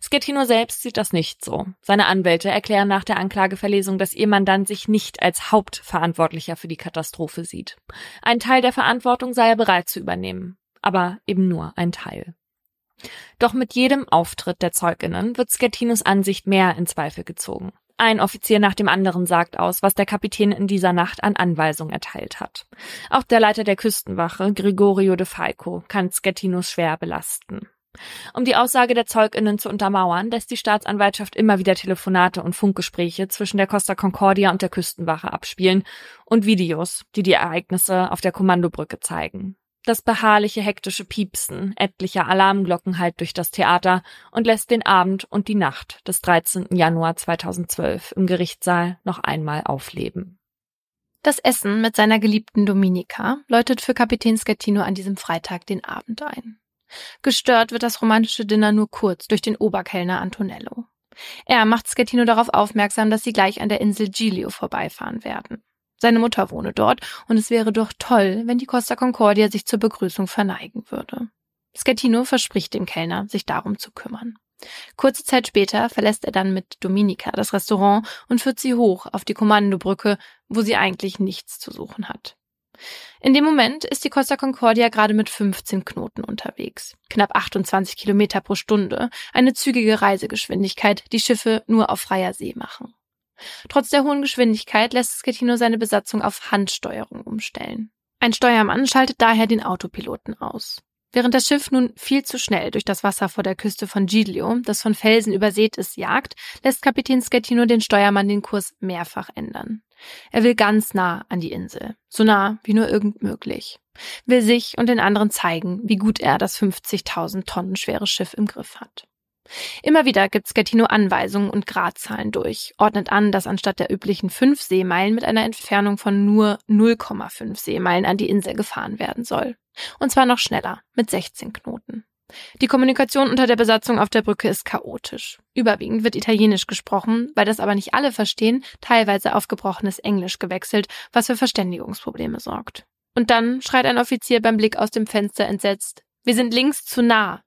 Schettino selbst sieht das nicht so. Seine Anwälte erklären nach der Anklageverlesung, dass ihr Mandant sich nicht als Hauptverantwortlicher für die Katastrophe sieht. Ein Teil der Verantwortung sei er bereit zu übernehmen, aber eben nur ein Teil. Doch mit jedem Auftritt der Zeuginnen wird Scattinos Ansicht mehr in Zweifel gezogen. Ein Offizier nach dem anderen sagt aus, was der Kapitän in dieser Nacht an Anweisungen erteilt hat. Auch der Leiter der Küstenwache, Gregorio de Falco, kann Scattinos schwer belasten. Um die Aussage der Zeuginnen zu untermauern, lässt die Staatsanwaltschaft immer wieder Telefonate und Funkgespräche zwischen der Costa Concordia und der Küstenwache abspielen und Videos, die die Ereignisse auf der Kommandobrücke zeigen. Das beharrliche hektische Piepsen etlicher Alarmglocken hallt durch das Theater und lässt den Abend und die Nacht des 13. Januar 2012 im Gerichtssaal noch einmal aufleben. Das Essen mit seiner geliebten Dominika läutet für Kapitän Schettino an diesem Freitag den Abend ein. Gestört wird das romantische Dinner nur kurz durch den Oberkellner Antonello. Er macht Schettino darauf aufmerksam, dass sie gleich an der Insel Giglio vorbeifahren werden. Seine Mutter wohne dort und es wäre doch toll, wenn die Costa Concordia sich zur Begrüßung verneigen würde. Schettino verspricht dem Kellner, sich darum zu kümmern. Kurze Zeit später verlässt er dann mit Dominika das Restaurant und führt sie hoch auf die Kommandobrücke, wo sie eigentlich nichts zu suchen hat. In dem Moment ist die Costa Concordia gerade mit 15 Knoten unterwegs. Knapp 28 Kilometer pro Stunde. Eine zügige Reisegeschwindigkeit, die Schiffe nur auf freier See machen. Trotz der hohen Geschwindigkeit lässt Schettino seine Besatzung auf Handsteuerung umstellen. Ein Steuermann schaltet daher den Autopiloten aus. Während das Schiff nun viel zu schnell durch das Wasser vor der Küste von Giglio, das von Felsen übersät ist, jagt, lässt Kapitän Schettino den Steuermann den Kurs mehrfach ändern. Er will ganz nah an die Insel, so nah wie nur irgend möglich, will sich und den anderen zeigen, wie gut er das 50.000 Tonnen schwere Schiff im Griff hat. Immer wieder gibt Schettino Anweisungen und Gradzahlen durch, ordnet an, dass anstatt der üblichen fünf Seemeilen mit einer Entfernung von nur 0,5 Seemeilen an die Insel gefahren werden soll. Und zwar noch schneller, mit 16 Knoten. Die Kommunikation unter der Besatzung auf der Brücke ist chaotisch. Überwiegend wird Italienisch gesprochen, weil das aber nicht alle verstehen, teilweise auf gebrochenes Englisch gewechselt, was für Verständigungsprobleme sorgt. Und dann schreit ein Offizier beim Blick aus dem Fenster entsetzt, wir sind links zu nah.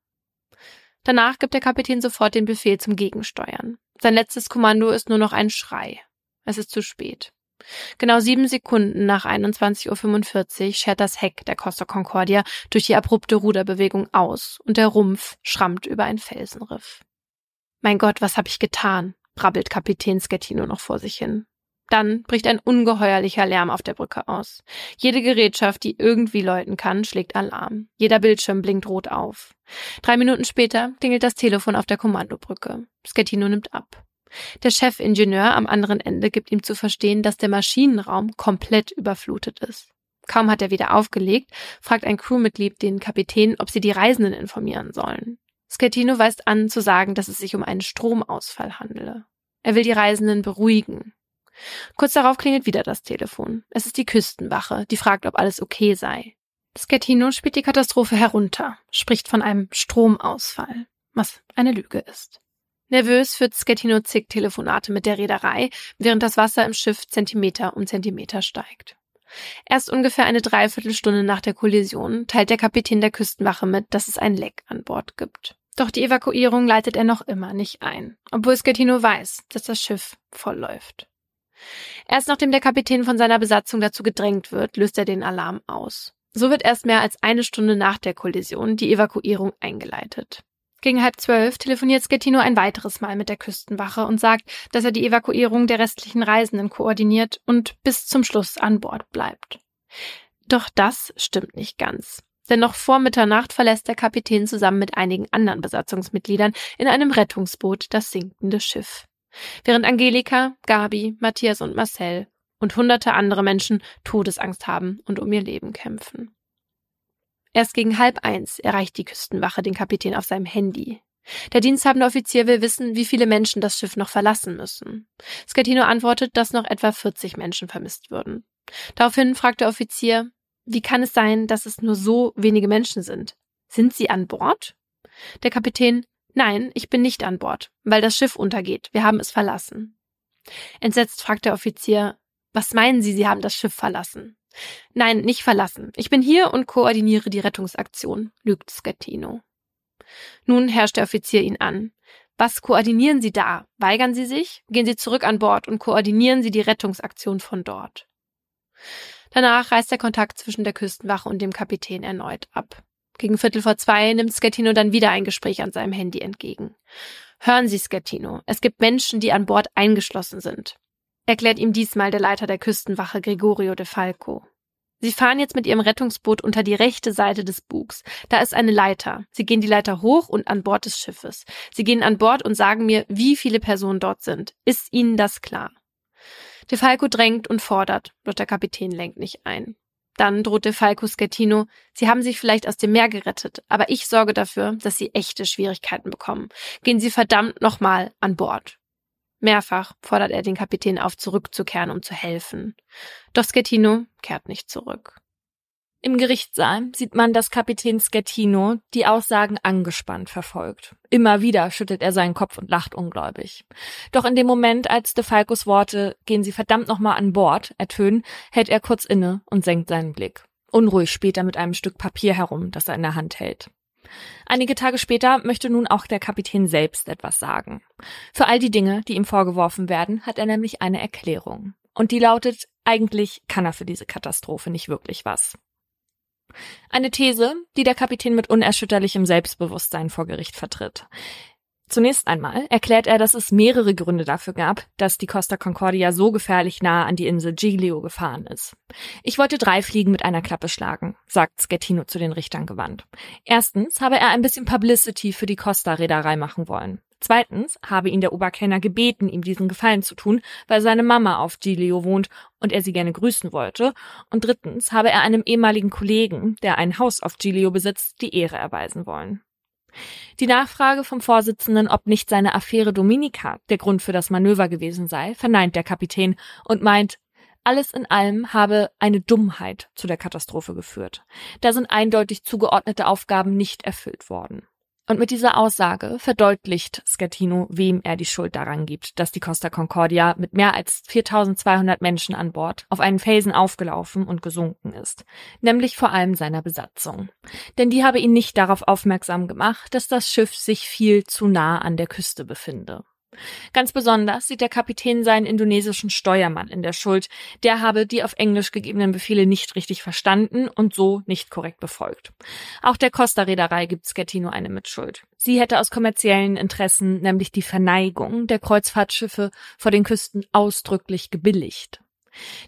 Danach gibt der Kapitän sofort den Befehl zum Gegensteuern. Sein letztes Kommando ist nur noch ein Schrei. Es ist zu spät. Genau sieben Sekunden nach 21.45 Uhr schert das Heck der Costa Concordia durch die abrupte Ruderbewegung aus und der Rumpf schrammt über ein Felsenriff. Mein Gott, was hab ich getan? brabbelt Kapitän Schettino noch vor sich hin. Dann bricht ein ungeheuerlicher Lärm auf der Brücke aus. Jede Gerätschaft, die irgendwie läuten kann, schlägt Alarm. Jeder Bildschirm blinkt rot auf. Drei Minuten später klingelt das Telefon auf der Kommandobrücke. Schettino nimmt ab. Der Chefingenieur am anderen Ende gibt ihm zu verstehen, dass der Maschinenraum komplett überflutet ist. Kaum hat er wieder aufgelegt, fragt ein Crewmitglied den Kapitän, ob sie die Reisenden informieren sollen. Schettino weist an, zu sagen, dass es sich um einen Stromausfall handele. Er will die Reisenden beruhigen. Kurz darauf klingelt wieder das Telefon. Es ist die Küstenwache, die fragt, ob alles okay sei. Schettino spielt die Katastrophe herunter, spricht von einem Stromausfall, was eine Lüge ist. Nervös führt Schettino zig Telefonate mit der Reederei, während das Wasser im Schiff Zentimeter um Zentimeter steigt. Erst ungefähr eine Dreiviertelstunde nach der Kollision teilt der Kapitän der Küstenwache mit, dass es ein Leck an Bord gibt. Doch die Evakuierung leitet er noch immer nicht ein, obwohl Schettino weiß, dass das Schiff voll läuft. Erst nachdem der Kapitän von seiner Besatzung dazu gedrängt wird, löst er den Alarm aus. So wird erst mehr als eine Stunde nach der Kollision die Evakuierung eingeleitet. Gegen halb zwölf telefoniert Schettino ein weiteres Mal mit der Küstenwache und sagt, dass er die Evakuierung der restlichen Reisenden koordiniert und bis zum Schluss an Bord bleibt. Doch das stimmt nicht ganz. Denn noch vor Mitternacht verlässt der Kapitän zusammen mit einigen anderen Besatzungsmitgliedern in einem Rettungsboot das sinkende Schiff. Während Angelika, Gabi, Matthias und Marcel und hunderte andere Menschen Todesangst haben und um ihr Leben kämpfen. Erst gegen halb eins erreicht die Küstenwache den Kapitän auf seinem Handy. Der diensthabende Offizier will wissen, wie viele Menschen das Schiff noch verlassen müssen. Scatino antwortet, dass noch etwa 40 Menschen vermisst würden. Daraufhin fragt der Offizier, wie kann es sein, dass es nur so wenige Menschen sind? Sind sie an Bord? Der Kapitän, nein, ich bin nicht an Bord, weil das Schiff untergeht. Wir haben es verlassen. Entsetzt fragt der Offizier, was meinen Sie, Sie haben das Schiff verlassen? Nein, nicht verlassen. Ich bin hier und koordiniere die Rettungsaktion, lügt Schettino. Nun herrscht der Offizier ihn an. Was koordinieren Sie da? Weigern Sie sich? Gehen Sie zurück an Bord und koordinieren Sie die Rettungsaktion von dort. Danach reißt der Kontakt zwischen der Küstenwache und dem Kapitän erneut ab. Gegen Viertel vor zwei nimmt Schettino dann wieder ein Gespräch an seinem Handy entgegen. Hören Sie, Schettino, es gibt Menschen, die an Bord eingeschlossen sind. Erklärt ihm diesmal der Leiter der Küstenwache Gregorio de Falco. Sie fahren jetzt mit ihrem Rettungsboot unter die rechte Seite des Bugs. Da ist eine Leiter. Sie gehen die Leiter hoch und an Bord des Schiffes. Sie gehen an Bord und sagen mir, wie viele Personen dort sind. Ist Ihnen das klar? De Falco drängt und fordert, doch der Kapitän lenkt nicht ein. Dann droht De Falco Schettino, Sie haben sich vielleicht aus dem Meer gerettet, aber ich sorge dafür, dass Sie echte Schwierigkeiten bekommen. Gehen Sie verdammt nochmal an Bord. Mehrfach fordert er den Kapitän auf, zurückzukehren, um zu helfen. Doch Schettino kehrt nicht zurück. Im Gerichtssaal sieht man, dass Kapitän Schettino die Aussagen angespannt verfolgt. Immer wieder schüttelt er seinen Kopf und lacht ungläubig. Doch in dem Moment, als De Falcos Worte gehen Sie verdammt nochmal an Bord ertönen, hält er kurz inne und senkt seinen Blick. Unruhig spielt er mit einem Stück Papier herum, das er in der Hand hält. Einige Tage später möchte nun auch der Kapitän selbst etwas sagen. Für all die Dinge, die ihm vorgeworfen werden, hat er nämlich eine Erklärung. Und die lautet, eigentlich kann er für diese Katastrophe nicht wirklich was. Eine These, die der Kapitän mit unerschütterlichem Selbstbewusstsein vor Gericht vertritt. Zunächst einmal erklärt er, dass es mehrere Gründe dafür gab, dass die Costa Concordia so gefährlich nah an die Insel Giglio gefahren ist. Ich wollte drei Fliegen mit einer Klappe schlagen, sagt Schettino zu den Richtern gewandt. Erstens habe er ein bisschen Publicity für die Costa-Reederei machen wollen. Zweitens habe ihn der Oberkellner gebeten, ihm diesen Gefallen zu tun, weil seine Mama auf Giglio wohnt und er sie gerne grüßen wollte. Und drittens habe er einem ehemaligen Kollegen, der ein Haus auf Giglio besitzt, die Ehre erweisen wollen. Die Nachfrage vom Vorsitzenden, ob nicht seine Affäre Dominika der Grund für das Manöver gewesen sei, verneint der Kapitän und meint, alles in allem habe eine Dummheit zu der Katastrophe geführt. Da sind eindeutig zugeordnete Aufgaben nicht erfüllt worden. Und mit dieser Aussage verdeutlicht Schettino, wem er die Schuld daran gibt, dass die Costa Concordia mit mehr als 4200 Menschen an Bord auf einen Felsen aufgelaufen und gesunken ist, nämlich vor allem seiner Besatzung. Denn die habe ihn nicht darauf aufmerksam gemacht, dass das Schiff sich viel zu nah an der Küste befinde. Ganz besonders sieht der Kapitän seinen indonesischen Steuermann in der Schuld. Der habe die auf Englisch gegebenen Befehle nicht richtig verstanden und so nicht korrekt befolgt. Auch der Costa-Reederei gibt Schettino eine Mitschuld. Sie hätte aus kommerziellen Interessen nämlich die Verneigung der Kreuzfahrtschiffe vor den Küsten ausdrücklich gebilligt.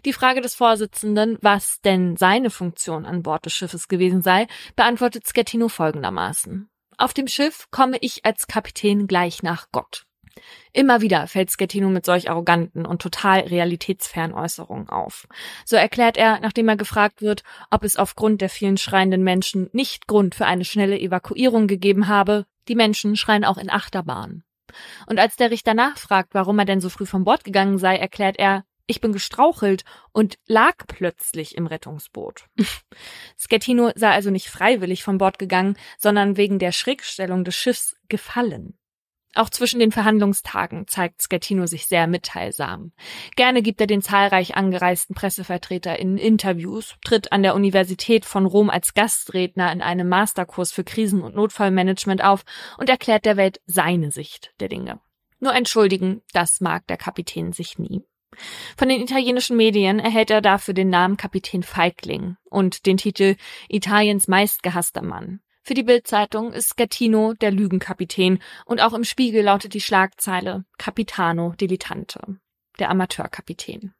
Die Frage des Vorsitzenden, was denn seine Funktion an Bord des Schiffes gewesen sei, beantwortet Schettino folgendermaßen. Auf dem Schiff komme ich als Kapitän gleich nach Gott. Immer wieder fällt Schettino mit solch arroganten und total realitätsfernen Äußerungen auf. So erklärt er, nachdem er gefragt wird, ob es aufgrund der vielen schreienden Menschen nicht Grund für eine schnelle Evakuierung gegeben habe, die Menschen schreien auch in Achterbahn. Und als der Richter nachfragt, warum er denn so früh vom Bord gegangen sei, erklärt er, ich bin gestrauchelt und lag plötzlich im Rettungsboot. Schettino sei also nicht freiwillig vom Bord gegangen, sondern wegen der Schrägstellung des Schiffs gefallen. Auch zwischen den Verhandlungstagen zeigt Schettino sich sehr mitteilsam. Gerne gibt er den zahlreich angereisten Pressevertreter in Interviews, tritt an der Universität von Rom als Gastredner in einem Masterkurs für Krisen- und Notfallmanagement auf und erklärt der Welt seine Sicht der Dinge. Nur entschuldigen, das mag der Kapitän sich nie. Von den italienischen Medien erhält er dafür den Namen Kapitän Feigling und den Titel Italiens meistgehasster Mann. Für die Bildzeitung ist Gattino der Lügenkapitän und auch im Spiegel lautet die Schlagzeile Capitano Dilettante, der Amateurkapitän.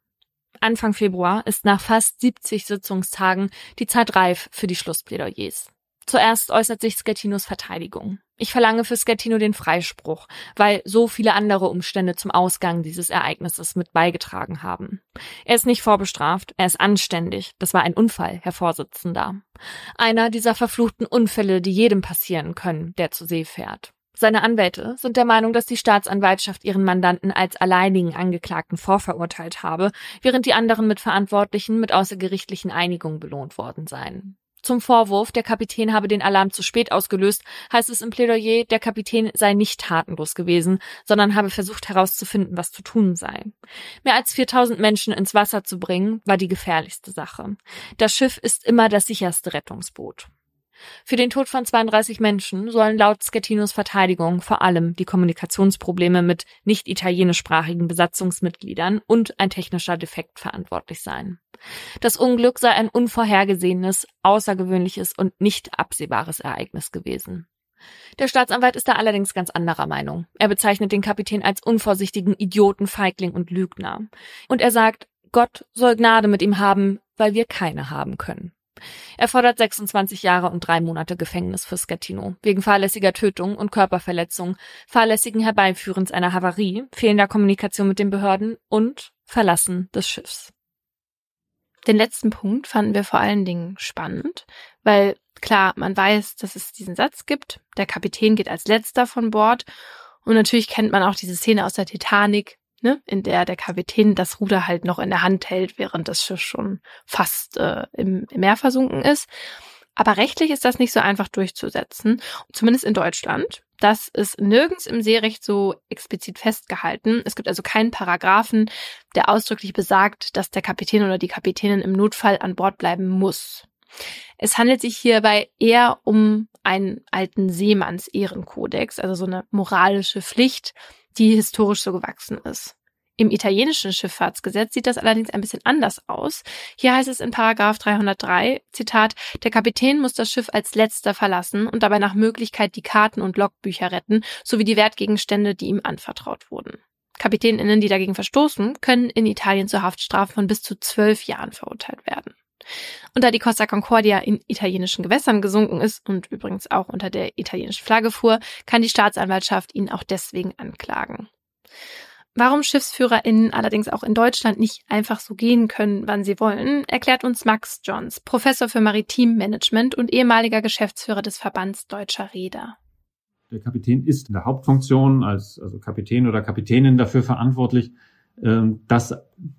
Anfang Februar ist nach fast 70 Sitzungstagen die Zeit reif für die Schlussplädoyers. Zuerst äußert sich Scattinos Verteidigung. Ich verlange für Scattino den Freispruch, weil so viele andere Umstände zum Ausgang dieses Ereignisses mit beigetragen haben. Er ist nicht vorbestraft, er ist anständig. Das war ein Unfall, Herr Vorsitzender. Einer dieser verfluchten Unfälle, die jedem passieren können, der zu See fährt. Seine Anwälte sind der Meinung, dass die Staatsanwaltschaft ihren Mandanten als alleinigen Angeklagten vorverurteilt habe, während die anderen Mitverantwortlichen mit außergerichtlichen Einigungen belohnt worden seien. Zum Vorwurf, der Kapitän habe den Alarm zu spät ausgelöst, heißt es im Plädoyer, der Kapitän sei nicht tatenlos gewesen, sondern habe versucht herauszufinden, was zu tun sei. Mehr als 4000 Menschen ins Wasser zu bringen, war die gefährlichste Sache. Das Schiff ist immer das sicherste Rettungsboot. Für den Tod von 32 Menschen sollen laut Scattinos Verteidigung vor allem die Kommunikationsprobleme mit nicht italienischsprachigen Besatzungsmitgliedern und ein technischer Defekt verantwortlich sein. Das Unglück sei ein unvorhergesehenes, außergewöhnliches und nicht absehbares Ereignis gewesen. Der Staatsanwalt ist da allerdings ganz anderer Meinung. Er bezeichnet den Kapitän als unvorsichtigen Idioten, Feigling und Lügner. Und er sagt, Gott soll Gnade mit ihm haben, weil wir keine haben können. Er fordert 26 Jahre und drei Monate Gefängnis für Scattino wegen fahrlässiger Tötung und Körperverletzung, fahrlässigen Herbeiführens einer Havarie, fehlender Kommunikation mit den Behörden und Verlassen des Schiffs. Den letzten Punkt fanden wir vor allen Dingen spannend, weil klar, man weiß, dass es diesen Satz gibt, der Kapitän geht als letzter von Bord. Und natürlich kennt man auch diese Szene aus der Titanic, ne, in der der Kapitän das Ruder halt noch in der Hand hält, während das Schiff schon fast äh, im, Meer versunken ist. Aber rechtlich ist das nicht so einfach durchzusetzen, zumindest in Deutschland. Das ist nirgends im Seerecht so explizit festgehalten. Es gibt also keinen Paragraphen, der ausdrücklich besagt, dass der Kapitän oder die Kapitänin im Notfall an Bord bleiben muss. Es handelt sich hierbei eher um einen alten Seemanns-Ehrenkodex, also so eine moralische Pflicht, die historisch so gewachsen ist. Im italienischen Schifffahrtsgesetz sieht das allerdings ein bisschen anders aus. Hier heißt es in Paragraph 303, Zitat, der Kapitän muss das Schiff als letzter verlassen und dabei nach Möglichkeit die Karten und Logbücher retten, sowie die Wertgegenstände, die ihm anvertraut wurden. Kapitäninnen, die dagegen verstoßen, können in Italien zur Haftstrafe von bis zu zwölf Jahren verurteilt werden. Und da die Costa Concordia in italienischen Gewässern gesunken ist und übrigens auch unter der italienischen Flagge fuhr, kann die Staatsanwaltschaft ihn auch deswegen anklagen. Warum SchiffsführerInnen allerdings auch in Deutschland nicht einfach so gehen können, wann sie wollen, erklärt uns Max Johns, Professor für Maritimmanagement und ehemaliger Geschäftsführer des Verbands Deutscher Räder. Der Kapitän ist in der Hauptfunktion als also Kapitän oder Kapitänin dafür verantwortlich, dass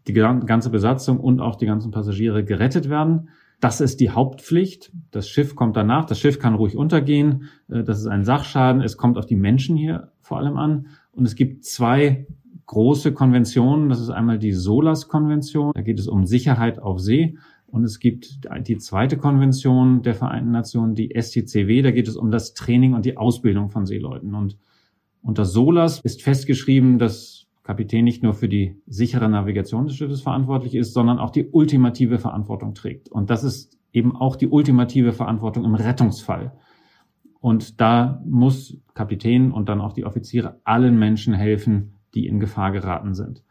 die ganze Besatzung und auch die ganzen Passagiere gerettet werden. Das ist die Hauptpflicht. Das Schiff kommt danach. Das Schiff kann ruhig untergehen. Äh, das ist ein Sachschaden. Es kommt auf die Menschen hier vor allem an. Und es gibt zwei große Konventionen. Das ist einmal die SOLAS-Konvention. Da geht es um Sicherheit auf See. Und es gibt die zweite Konvention der Vereinten Nationen, die STCW. Da geht es um das Training und die Ausbildung von Seeleuten. Und unter SOLAS ist festgeschrieben, dass Kapitän nicht nur für die sichere Navigation des Schiffes verantwortlich ist, sondern auch die ultimative Verantwortung trägt. Und das ist eben auch die ultimative Verantwortung im Rettungsfall. Und da muss Kapitän und dann auch die Offiziere allen Menschen helfen, die in Gefahr geraten sind.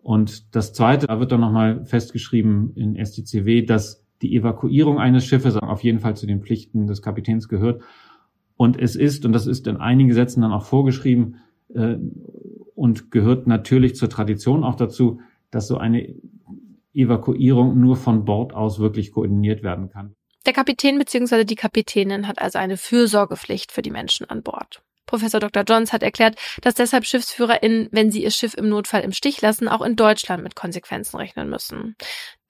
Und das Zweite, da wird dann nochmal festgeschrieben in STCW, dass die Evakuierung eines Schiffes auf jeden Fall zu den Pflichten des Kapitäns gehört. Und es ist, und das ist in einigen Gesetzen dann auch vorgeschrieben, äh, und gehört natürlich zur Tradition auch dazu, dass so eine Evakuierung nur von Bord aus wirklich koordiniert werden kann. Der Kapitän bzw. die Kapitänin hat also eine Fürsorgepflicht für die Menschen an Bord. Professor Dr. Johns hat erklärt, dass deshalb SchiffsführerInnen, wenn sie ihr Schiff im Notfall im Stich lassen, auch in Deutschland mit Konsequenzen rechnen müssen.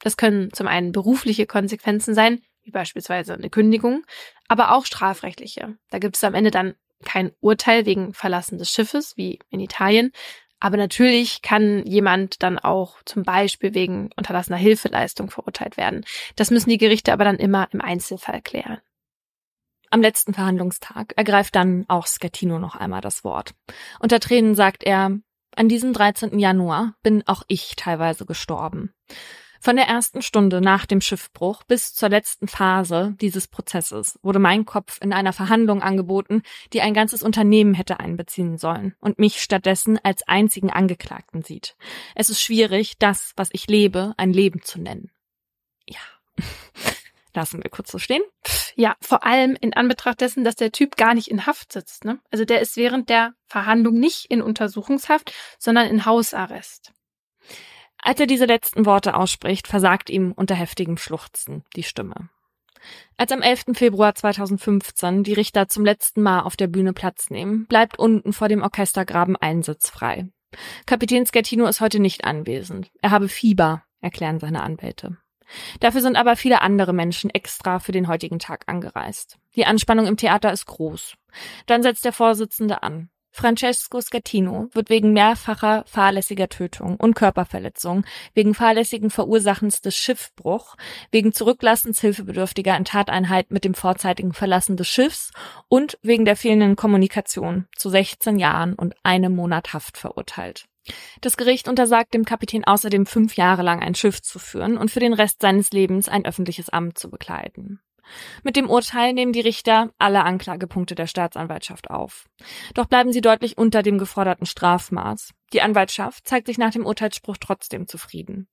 Das können zum einen berufliche Konsequenzen sein, wie beispielsweise eine Kündigung, aber auch strafrechtliche. Da gibt es am Ende dann kein Urteil wegen Verlassen des Schiffes, wie in Italien. Aber natürlich kann jemand dann auch zum Beispiel wegen unterlassener Hilfeleistung verurteilt werden. Das müssen die Gerichte aber dann immer im Einzelfall klären. Am letzten Verhandlungstag ergreift dann auch Scattino noch einmal das Wort. Unter Tränen sagt er, an diesem 13. Januar bin auch ich teilweise gestorben. Von der ersten Stunde nach dem Schiffbruch bis zur letzten Phase dieses Prozesses wurde mein Kopf in einer Verhandlung angeboten, die ein ganzes Unternehmen hätte einbeziehen sollen und mich stattdessen als einzigen Angeklagten sieht. Es ist schwierig, das, was ich lebe, ein Leben zu nennen. Ja. Lassen wir kurz so stehen. Ja, vor allem in Anbetracht dessen, dass der Typ gar nicht in Haft sitzt. Ne? Also der ist während der Verhandlung nicht in Untersuchungshaft, sondern in Hausarrest. Als er diese letzten Worte ausspricht, versagt ihm unter heftigem Schluchzen die Stimme. Als am 11. Februar 2015 die Richter zum letzten Mal auf der Bühne Platz nehmen, bleibt unten vor dem Orchestergraben ein Sitz frei. Kapitän Scattino ist heute nicht anwesend. Er habe Fieber, erklären seine Anwälte. Dafür sind aber viele andere Menschen extra für den heutigen Tag angereist. Die Anspannung im Theater ist groß. Dann setzt der Vorsitzende an. Francesco Schettino wird wegen mehrfacher fahrlässiger Tötung und Körperverletzung, wegen fahrlässigen Verursachens des Schiffbruch, wegen Zurücklassens Hilfebedürftiger in Tateinheit mit dem vorzeitigen Verlassen des Schiffs und wegen der fehlenden Kommunikation zu 16 Jahren und einem Monat Haft verurteilt. Das Gericht untersagt dem Kapitän außerdem fünf Jahre lang ein Schiff zu führen und für den Rest seines Lebens ein öffentliches Amt zu bekleiden. Mit dem Urteil nehmen die Richter alle Anklagepunkte der Staatsanwaltschaft auf. Doch bleiben sie deutlich unter dem geforderten Strafmaß. Die Anwaltschaft zeigt sich nach dem Urteilsspruch trotzdem zufrieden.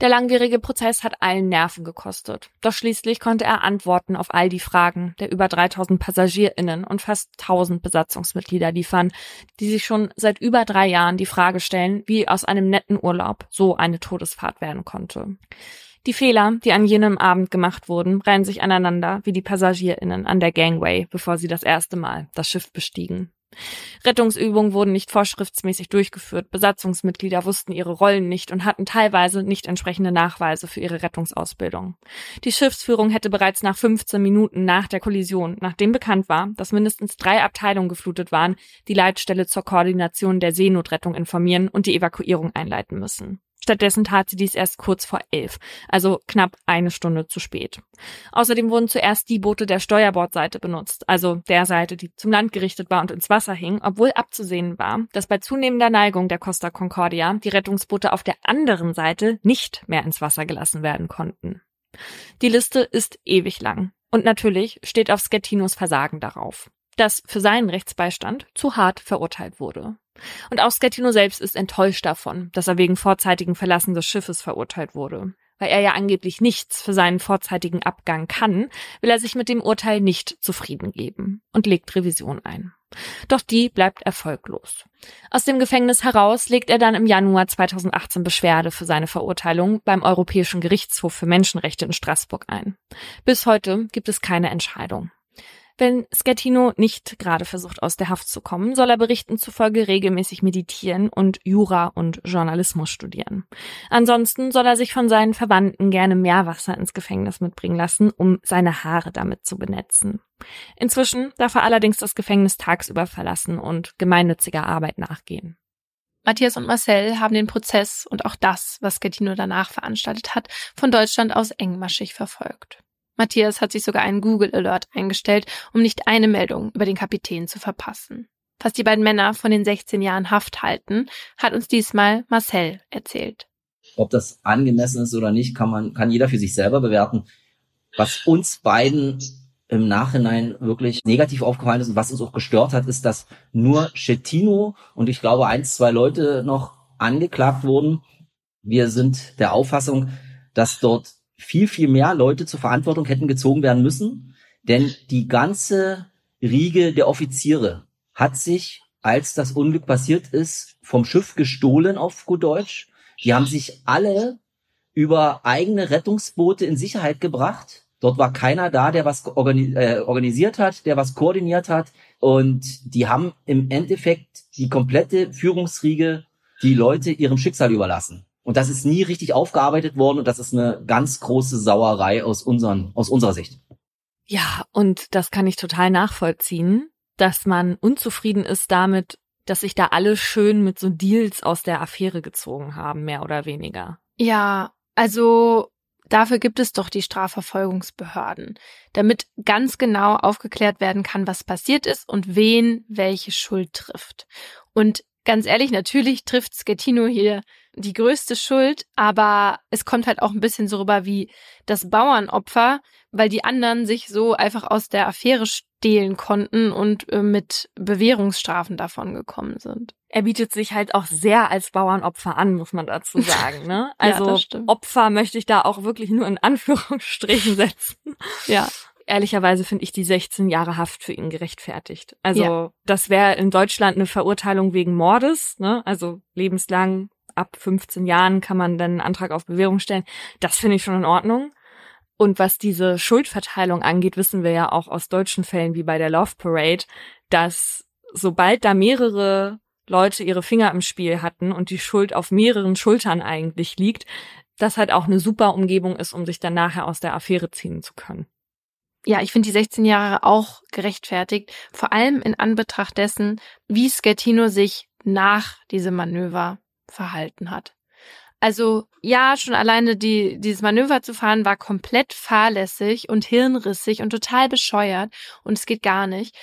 Der langwierige Prozess hat allen Nerven gekostet. Doch schließlich konnte er Antworten auf all die Fragen der über 3000 PassagierInnen und fast 1000 Besatzungsmitglieder liefern, die sich schon seit über drei Jahren die Frage stellen, wie aus einem netten Urlaub so eine Todesfahrt werden konnte. Die Fehler, die an jenem Abend gemacht wurden, reihen sich aneinander wie die PassagierInnen an der Gangway, bevor sie das erste Mal das Schiff bestiegen. Rettungsübungen wurden nicht vorschriftsmäßig durchgeführt, Besatzungsmitglieder wussten ihre Rollen nicht und hatten teilweise nicht entsprechende Nachweise für ihre Rettungsausbildung. Die Schiffsführung hätte bereits nach 15 Minuten nach der Kollision, nachdem bekannt war, dass mindestens drei Abteilungen geflutet waren, die Leitstelle zur Koordination der Seenotrettung informieren und die Evakuierung einleiten müssen. Stattdessen tat sie dies erst kurz vor elf, also knapp eine Stunde zu spät. Außerdem wurden zuerst die Boote der Steuerbordseite benutzt, also der Seite, die zum Land gerichtet war und ins Wasser hing, obwohl abzusehen war, dass bei zunehmender Neigung der Costa Concordia die Rettungsboote auf der anderen Seite nicht mehr ins Wasser gelassen werden konnten. Die Liste ist ewig lang. Und natürlich steht auf Scettinos Versagen darauf, das für seinen Rechtsbeistand zu hart verurteilt wurde. Und auch Schettino selbst ist enttäuscht davon, dass er wegen vorzeitigen Verlassen des Schiffes verurteilt wurde. Weil er ja angeblich nichts für seinen vorzeitigen Abgang kann, will er sich mit dem Urteil nicht zufrieden geben und legt Revision ein. Doch die bleibt erfolglos. Aus dem Gefängnis heraus legt er dann im Januar 2018 Beschwerde für seine Verurteilung beim Europäischen Gerichtshof für Menschenrechte in Straßburg ein. Bis heute gibt es keine Entscheidung. Wenn Schettino nicht gerade versucht, aus der Haft zu kommen, soll er Berichten zufolge regelmäßig meditieren und Jura und Journalismus studieren. Ansonsten soll er sich von seinen Verwandten gerne Meerwasser ins Gefängnis mitbringen lassen, um seine Haare damit zu benetzen. Inzwischen darf er allerdings das Gefängnis tagsüber verlassen und gemeinnütziger Arbeit nachgehen. Matthias und Marcel haben den Prozess und auch das, was Schettino danach veranstaltet hat, von Deutschland aus engmaschig verfolgt. Matthias hat sich sogar einen Google Alert eingestellt, um nicht eine Meldung über den Kapitän zu verpassen. Was die beiden Männer von den 16 Jahren Haft halten, hat uns diesmal Marcel erzählt. Ob das angemessen ist oder nicht, kann man, kann jeder für sich selber bewerten. Was uns beiden im Nachhinein wirklich negativ aufgefallen ist und was uns auch gestört hat, ist, dass nur Schettino und ich glaube eins, zwei Leute noch angeklagt wurden. Wir sind der Auffassung, dass dort viel, viel mehr Leute zur Verantwortung hätten gezogen werden müssen, denn die ganze Riege der Offiziere hat sich, als das Unglück passiert ist, vom Schiff gestohlen auf gut Deutsch. Die haben sich alle über eigene Rettungsboote in Sicherheit gebracht. Dort war keiner da, der was organi äh, organisiert hat, der was koordiniert hat. Und die haben im Endeffekt die komplette Führungsriege die Leute ihrem Schicksal überlassen. Und das ist nie richtig aufgearbeitet worden und das ist eine ganz große Sauerei aus, unseren, aus unserer Sicht. Ja, und das kann ich total nachvollziehen, dass man unzufrieden ist damit, dass sich da alle schön mit so Deals aus der Affäre gezogen haben, mehr oder weniger. Ja, also dafür gibt es doch die Strafverfolgungsbehörden, damit ganz genau aufgeklärt werden kann, was passiert ist und wen welche Schuld trifft. Und ganz ehrlich, natürlich trifft Schettino hier die größte Schuld, aber es kommt halt auch ein bisschen so rüber wie das Bauernopfer, weil die anderen sich so einfach aus der Affäre stehlen konnten und äh, mit Bewährungsstrafen davon gekommen sind. Er bietet sich halt auch sehr als Bauernopfer an, muss man dazu sagen. Ne? Also ja, Opfer möchte ich da auch wirklich nur in Anführungsstrichen setzen. Ja. Ehrlicherweise finde ich die 16 Jahre Haft für ihn gerechtfertigt. Also ja. das wäre in Deutschland eine Verurteilung wegen Mordes, ne? also lebenslang ab 15 Jahren kann man dann einen Antrag auf Bewährung stellen. Das finde ich schon in Ordnung. Und was diese Schuldverteilung angeht, wissen wir ja auch aus deutschen Fällen wie bei der Love Parade, dass sobald da mehrere Leute ihre Finger im Spiel hatten und die Schuld auf mehreren Schultern eigentlich liegt, das halt auch eine super Umgebung ist, um sich dann nachher aus der Affäre ziehen zu können. ja, ich finde die 16 Jahre auch gerechtfertigt, vor allem in Anbetracht dessen, wie Schettino sich nach diesem Manöver verhalten hat. Also ja, schon alleine die, dieses Manöver zu fahren war komplett fahrlässig und hirnrissig und total bescheuert und es geht gar nicht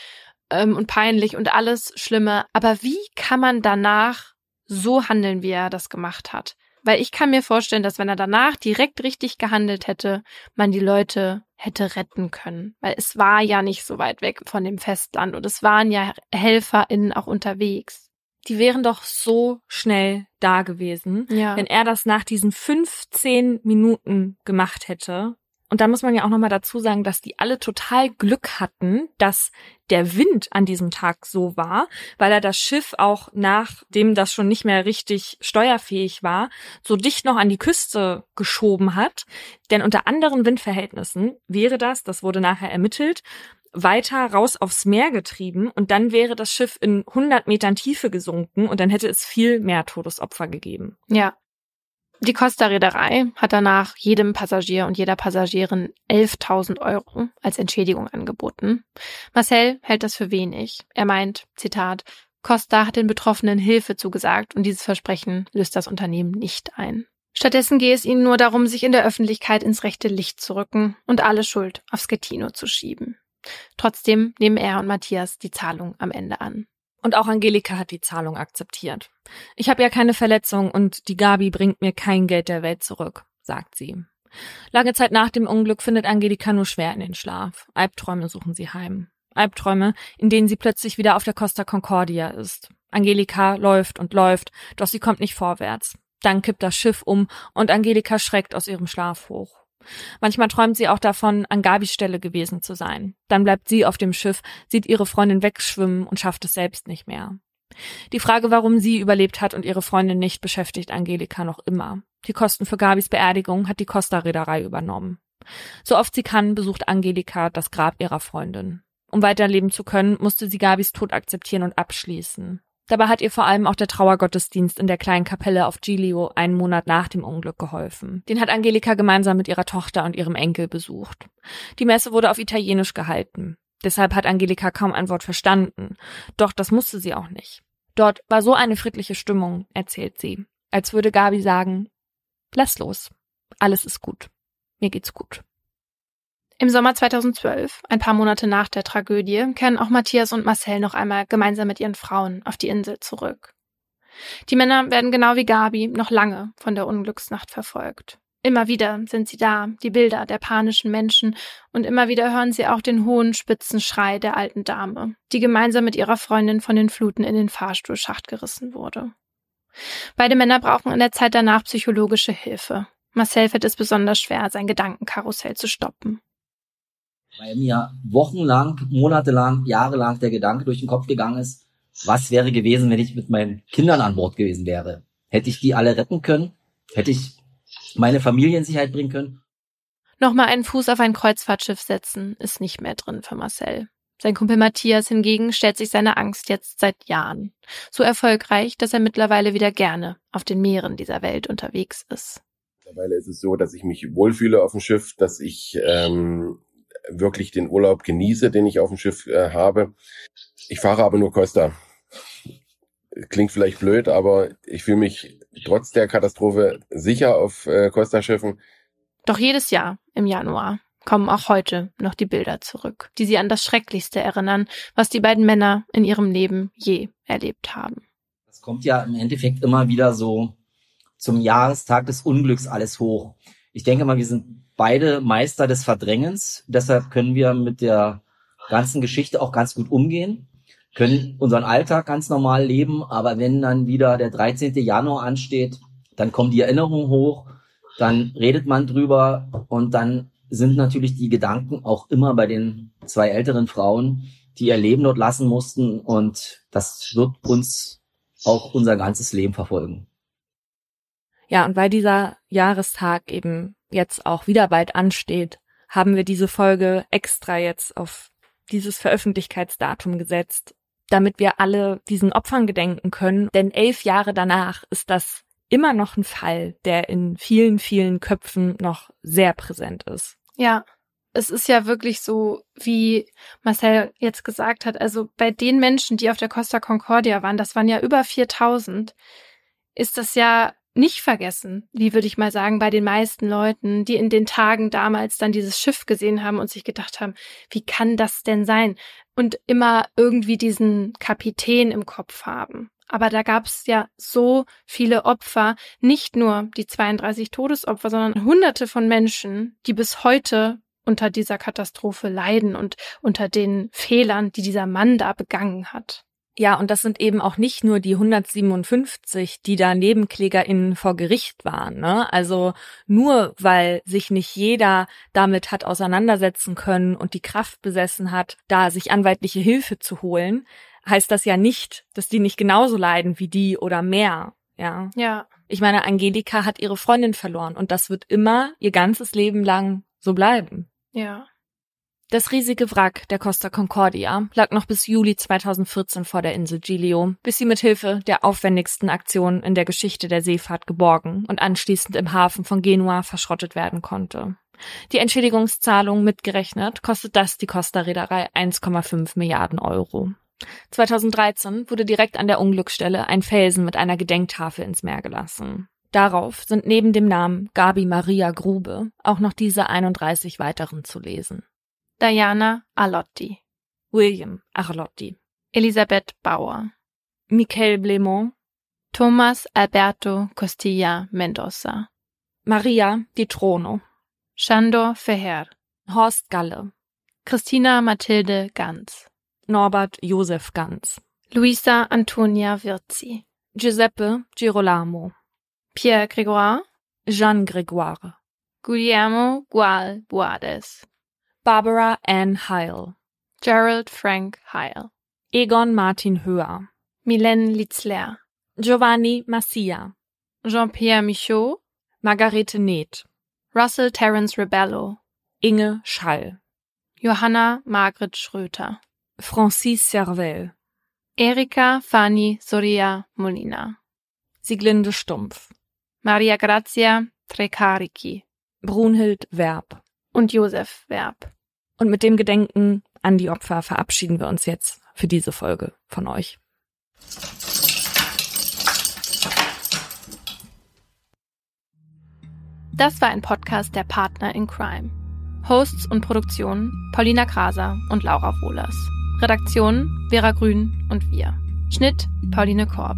ähm, und peinlich und alles Schlimme. Aber wie kann man danach so handeln, wie er das gemacht hat? Weil ich kann mir vorstellen, dass wenn er danach direkt richtig gehandelt hätte, man die Leute hätte retten können. Weil es war ja nicht so weit weg von dem Festland und es waren ja HelferInnen auch unterwegs die wären doch so schnell da gewesen, ja. wenn er das nach diesen 15 Minuten gemacht hätte. Und da muss man ja auch nochmal dazu sagen, dass die alle total Glück hatten, dass der Wind an diesem Tag so war, weil er das Schiff auch nachdem das schon nicht mehr richtig steuerfähig war, so dicht noch an die Küste geschoben hat. Denn unter anderen Windverhältnissen wäre das, das wurde nachher ermittelt, weiter raus aufs Meer getrieben und dann wäre das Schiff in 100 Metern Tiefe gesunken und dann hätte es viel mehr Todesopfer gegeben. Ja. Die Costa-Reederei hat danach jedem Passagier und jeder Passagierin 11.000 Euro als Entschädigung angeboten. Marcel hält das für wenig. Er meint, Zitat, Costa hat den Betroffenen Hilfe zugesagt und dieses Versprechen löst das Unternehmen nicht ein. Stattdessen gehe es ihnen nur darum, sich in der Öffentlichkeit ins rechte Licht zu rücken und alle Schuld auf Schettino zu schieben. Trotzdem nehmen er und Matthias die Zahlung am Ende an. Und auch Angelika hat die Zahlung akzeptiert. Ich habe ja keine Verletzung und die Gabi bringt mir kein Geld der Welt zurück, sagt sie. Lange Zeit nach dem Unglück findet Angelika nur schwer in den Schlaf. Albträume suchen sie heim. Albträume, in denen sie plötzlich wieder auf der Costa Concordia ist. Angelika läuft und läuft, doch sie kommt nicht vorwärts. Dann kippt das Schiff um und Angelika schreckt aus ihrem Schlaf hoch. Manchmal träumt sie auch davon, an Gabis Stelle gewesen zu sein. Dann bleibt sie auf dem Schiff, sieht ihre Freundin wegschwimmen und schafft es selbst nicht mehr. Die Frage, warum sie überlebt hat und ihre Freundin nicht, beschäftigt Angelika noch immer. Die Kosten für Gabis Beerdigung hat die Costa-Reederei übernommen. So oft sie kann, besucht Angelika das Grab ihrer Freundin. Um weiterleben zu können, musste sie Gabis Tod akzeptieren und abschließen. Dabei hat ihr vor allem auch der Trauergottesdienst in der kleinen Kapelle auf Giglio einen Monat nach dem Unglück geholfen. Den hat Angelika gemeinsam mit ihrer Tochter und ihrem Enkel besucht. Die Messe wurde auf Italienisch gehalten. Deshalb hat Angelika kaum ein Wort verstanden. Doch das musste sie auch nicht. Dort war so eine friedliche Stimmung, erzählt sie. Als würde Gabi sagen, lass los. Alles ist gut. Mir geht's gut. Im Sommer 2012, ein paar Monate nach der Tragödie, kehren auch Matthias und Marcel noch einmal gemeinsam mit ihren Frauen auf die Insel zurück. Die Männer werden genau wie Gabi noch lange von der Unglücksnacht verfolgt. Immer wieder sind sie da, die Bilder der panischen Menschen, und immer wieder hören sie auch den hohen, spitzen Schrei der alten Dame, die gemeinsam mit ihrer Freundin von den Fluten in den Fahrstuhlschacht gerissen wurde. Beide Männer brauchen in der Zeit danach psychologische Hilfe. Marcel fällt es besonders schwer, sein Gedankenkarussell zu stoppen weil mir wochenlang, monatelang, jahrelang der Gedanke durch den Kopf gegangen ist, was wäre gewesen, wenn ich mit meinen Kindern an Bord gewesen wäre? Hätte ich die alle retten können? Hätte ich meine Familie in Sicherheit bringen können? Nochmal einen Fuß auf ein Kreuzfahrtschiff setzen ist nicht mehr drin für Marcel. Sein Kumpel Matthias hingegen stellt sich seine Angst jetzt seit Jahren. So erfolgreich, dass er mittlerweile wieder gerne auf den Meeren dieser Welt unterwegs ist. Mittlerweile ist es so, dass ich mich wohlfühle auf dem Schiff, dass ich ähm, wirklich den Urlaub genieße, den ich auf dem Schiff äh, habe. Ich fahre aber nur Costa. Klingt vielleicht blöd, aber ich fühle mich trotz der Katastrophe sicher auf äh, Costa-Schiffen. Doch jedes Jahr im Januar kommen auch heute noch die Bilder zurück, die sie an das Schrecklichste erinnern, was die beiden Männer in ihrem Leben je erlebt haben. Das kommt ja im Endeffekt immer wieder so zum Jahrestag des Unglücks alles hoch. Ich denke mal, wir sind beide Meister des Verdrängens. Deshalb können wir mit der ganzen Geschichte auch ganz gut umgehen, können unseren Alltag ganz normal leben. Aber wenn dann wieder der 13. Januar ansteht, dann kommen die Erinnerungen hoch, dann redet man drüber und dann sind natürlich die Gedanken auch immer bei den zwei älteren Frauen, die ihr Leben dort lassen mussten. Und das wird uns auch unser ganzes Leben verfolgen. Ja, und weil dieser Jahrestag eben jetzt auch wieder bald ansteht, haben wir diese Folge extra jetzt auf dieses Veröffentlichkeitsdatum gesetzt, damit wir alle diesen Opfern gedenken können. Denn elf Jahre danach ist das immer noch ein Fall, der in vielen, vielen Köpfen noch sehr präsent ist. Ja. es ist ja wirklich so, wie Marcel jetzt gesagt hat, also bei den Menschen, die auf der Costa Concordia waren, das waren ja über 4000, ist das ja nicht vergessen, wie würde ich mal sagen, bei den meisten Leuten, die in den Tagen damals dann dieses Schiff gesehen haben und sich gedacht haben, wie kann das denn sein? Und immer irgendwie diesen Kapitän im Kopf haben. Aber da gab es ja so viele Opfer, nicht nur die 32 Todesopfer, sondern hunderte von Menschen, die bis heute unter dieser Katastrophe leiden und unter den Fehlern, die dieser Mann da begangen hat. Ja, und das sind eben auch nicht nur die 157, die da NebenklägerInnen vor Gericht waren. Ne? Also nur weil sich nicht jeder damit hat auseinandersetzen können und die Kraft besessen hat, da sich anwaltliche Hilfe zu holen, heißt das ja nicht, dass die nicht genauso leiden wie die oder mehr. Ja. Ja. Ich meine, Angelika hat ihre Freundin verloren und das wird immer ihr ganzes Leben lang so bleiben. Ja. Das riesige Wrack der Costa Concordia lag noch bis Juli 2014 vor der Insel Giglio, bis sie mit Hilfe der aufwendigsten Aktion in der Geschichte der Seefahrt geborgen und anschließend im Hafen von Genua verschrottet werden konnte. Die Entschädigungszahlung mitgerechnet kostet das die Costa-Reederei 1,5 Milliarden Euro. 2013 wurde direkt an der Unglücksstelle ein Felsen mit einer Gedenktafel ins Meer gelassen. Darauf sind neben dem Namen Gabi Maria Grube auch noch diese 31 weiteren zu lesen. Diana Arlotti, William Arlotti, Elisabeth Bauer, Michael Blemont, Thomas Alberto Costilla Mendoza, Maria Di Trono, Shandor Feher, Horst Galle, Christina Mathilde Ganz, Norbert Josef Ganz, Luisa Antonia Virzi, Giuseppe Girolamo, Pierre Grégoire, Jean Grégoire, Guillermo Gual Boades, Barbara Ann Heil, Gerald Frank Heil, Egon Martin Höher, Mylène Litzler, Giovanni Massia, Jean-Pierre Michaud, Margarete Neth, Russell Terence Rebello, Inge Schall, Johanna Margret Schröter, Francis Servel, Erika Fanny Soria Molina, Sieglinde Stumpf, Maria Grazia Trecarici Brunhild Werb. Und Josef Werb. Und mit dem Gedenken an die Opfer verabschieden wir uns jetzt für diese Folge von euch. Das war ein Podcast der Partner in Crime. Hosts und Produktion Paulina Kraser und Laura Wohlers. Redaktion Vera Grün und wir. Schnitt Pauline Korb.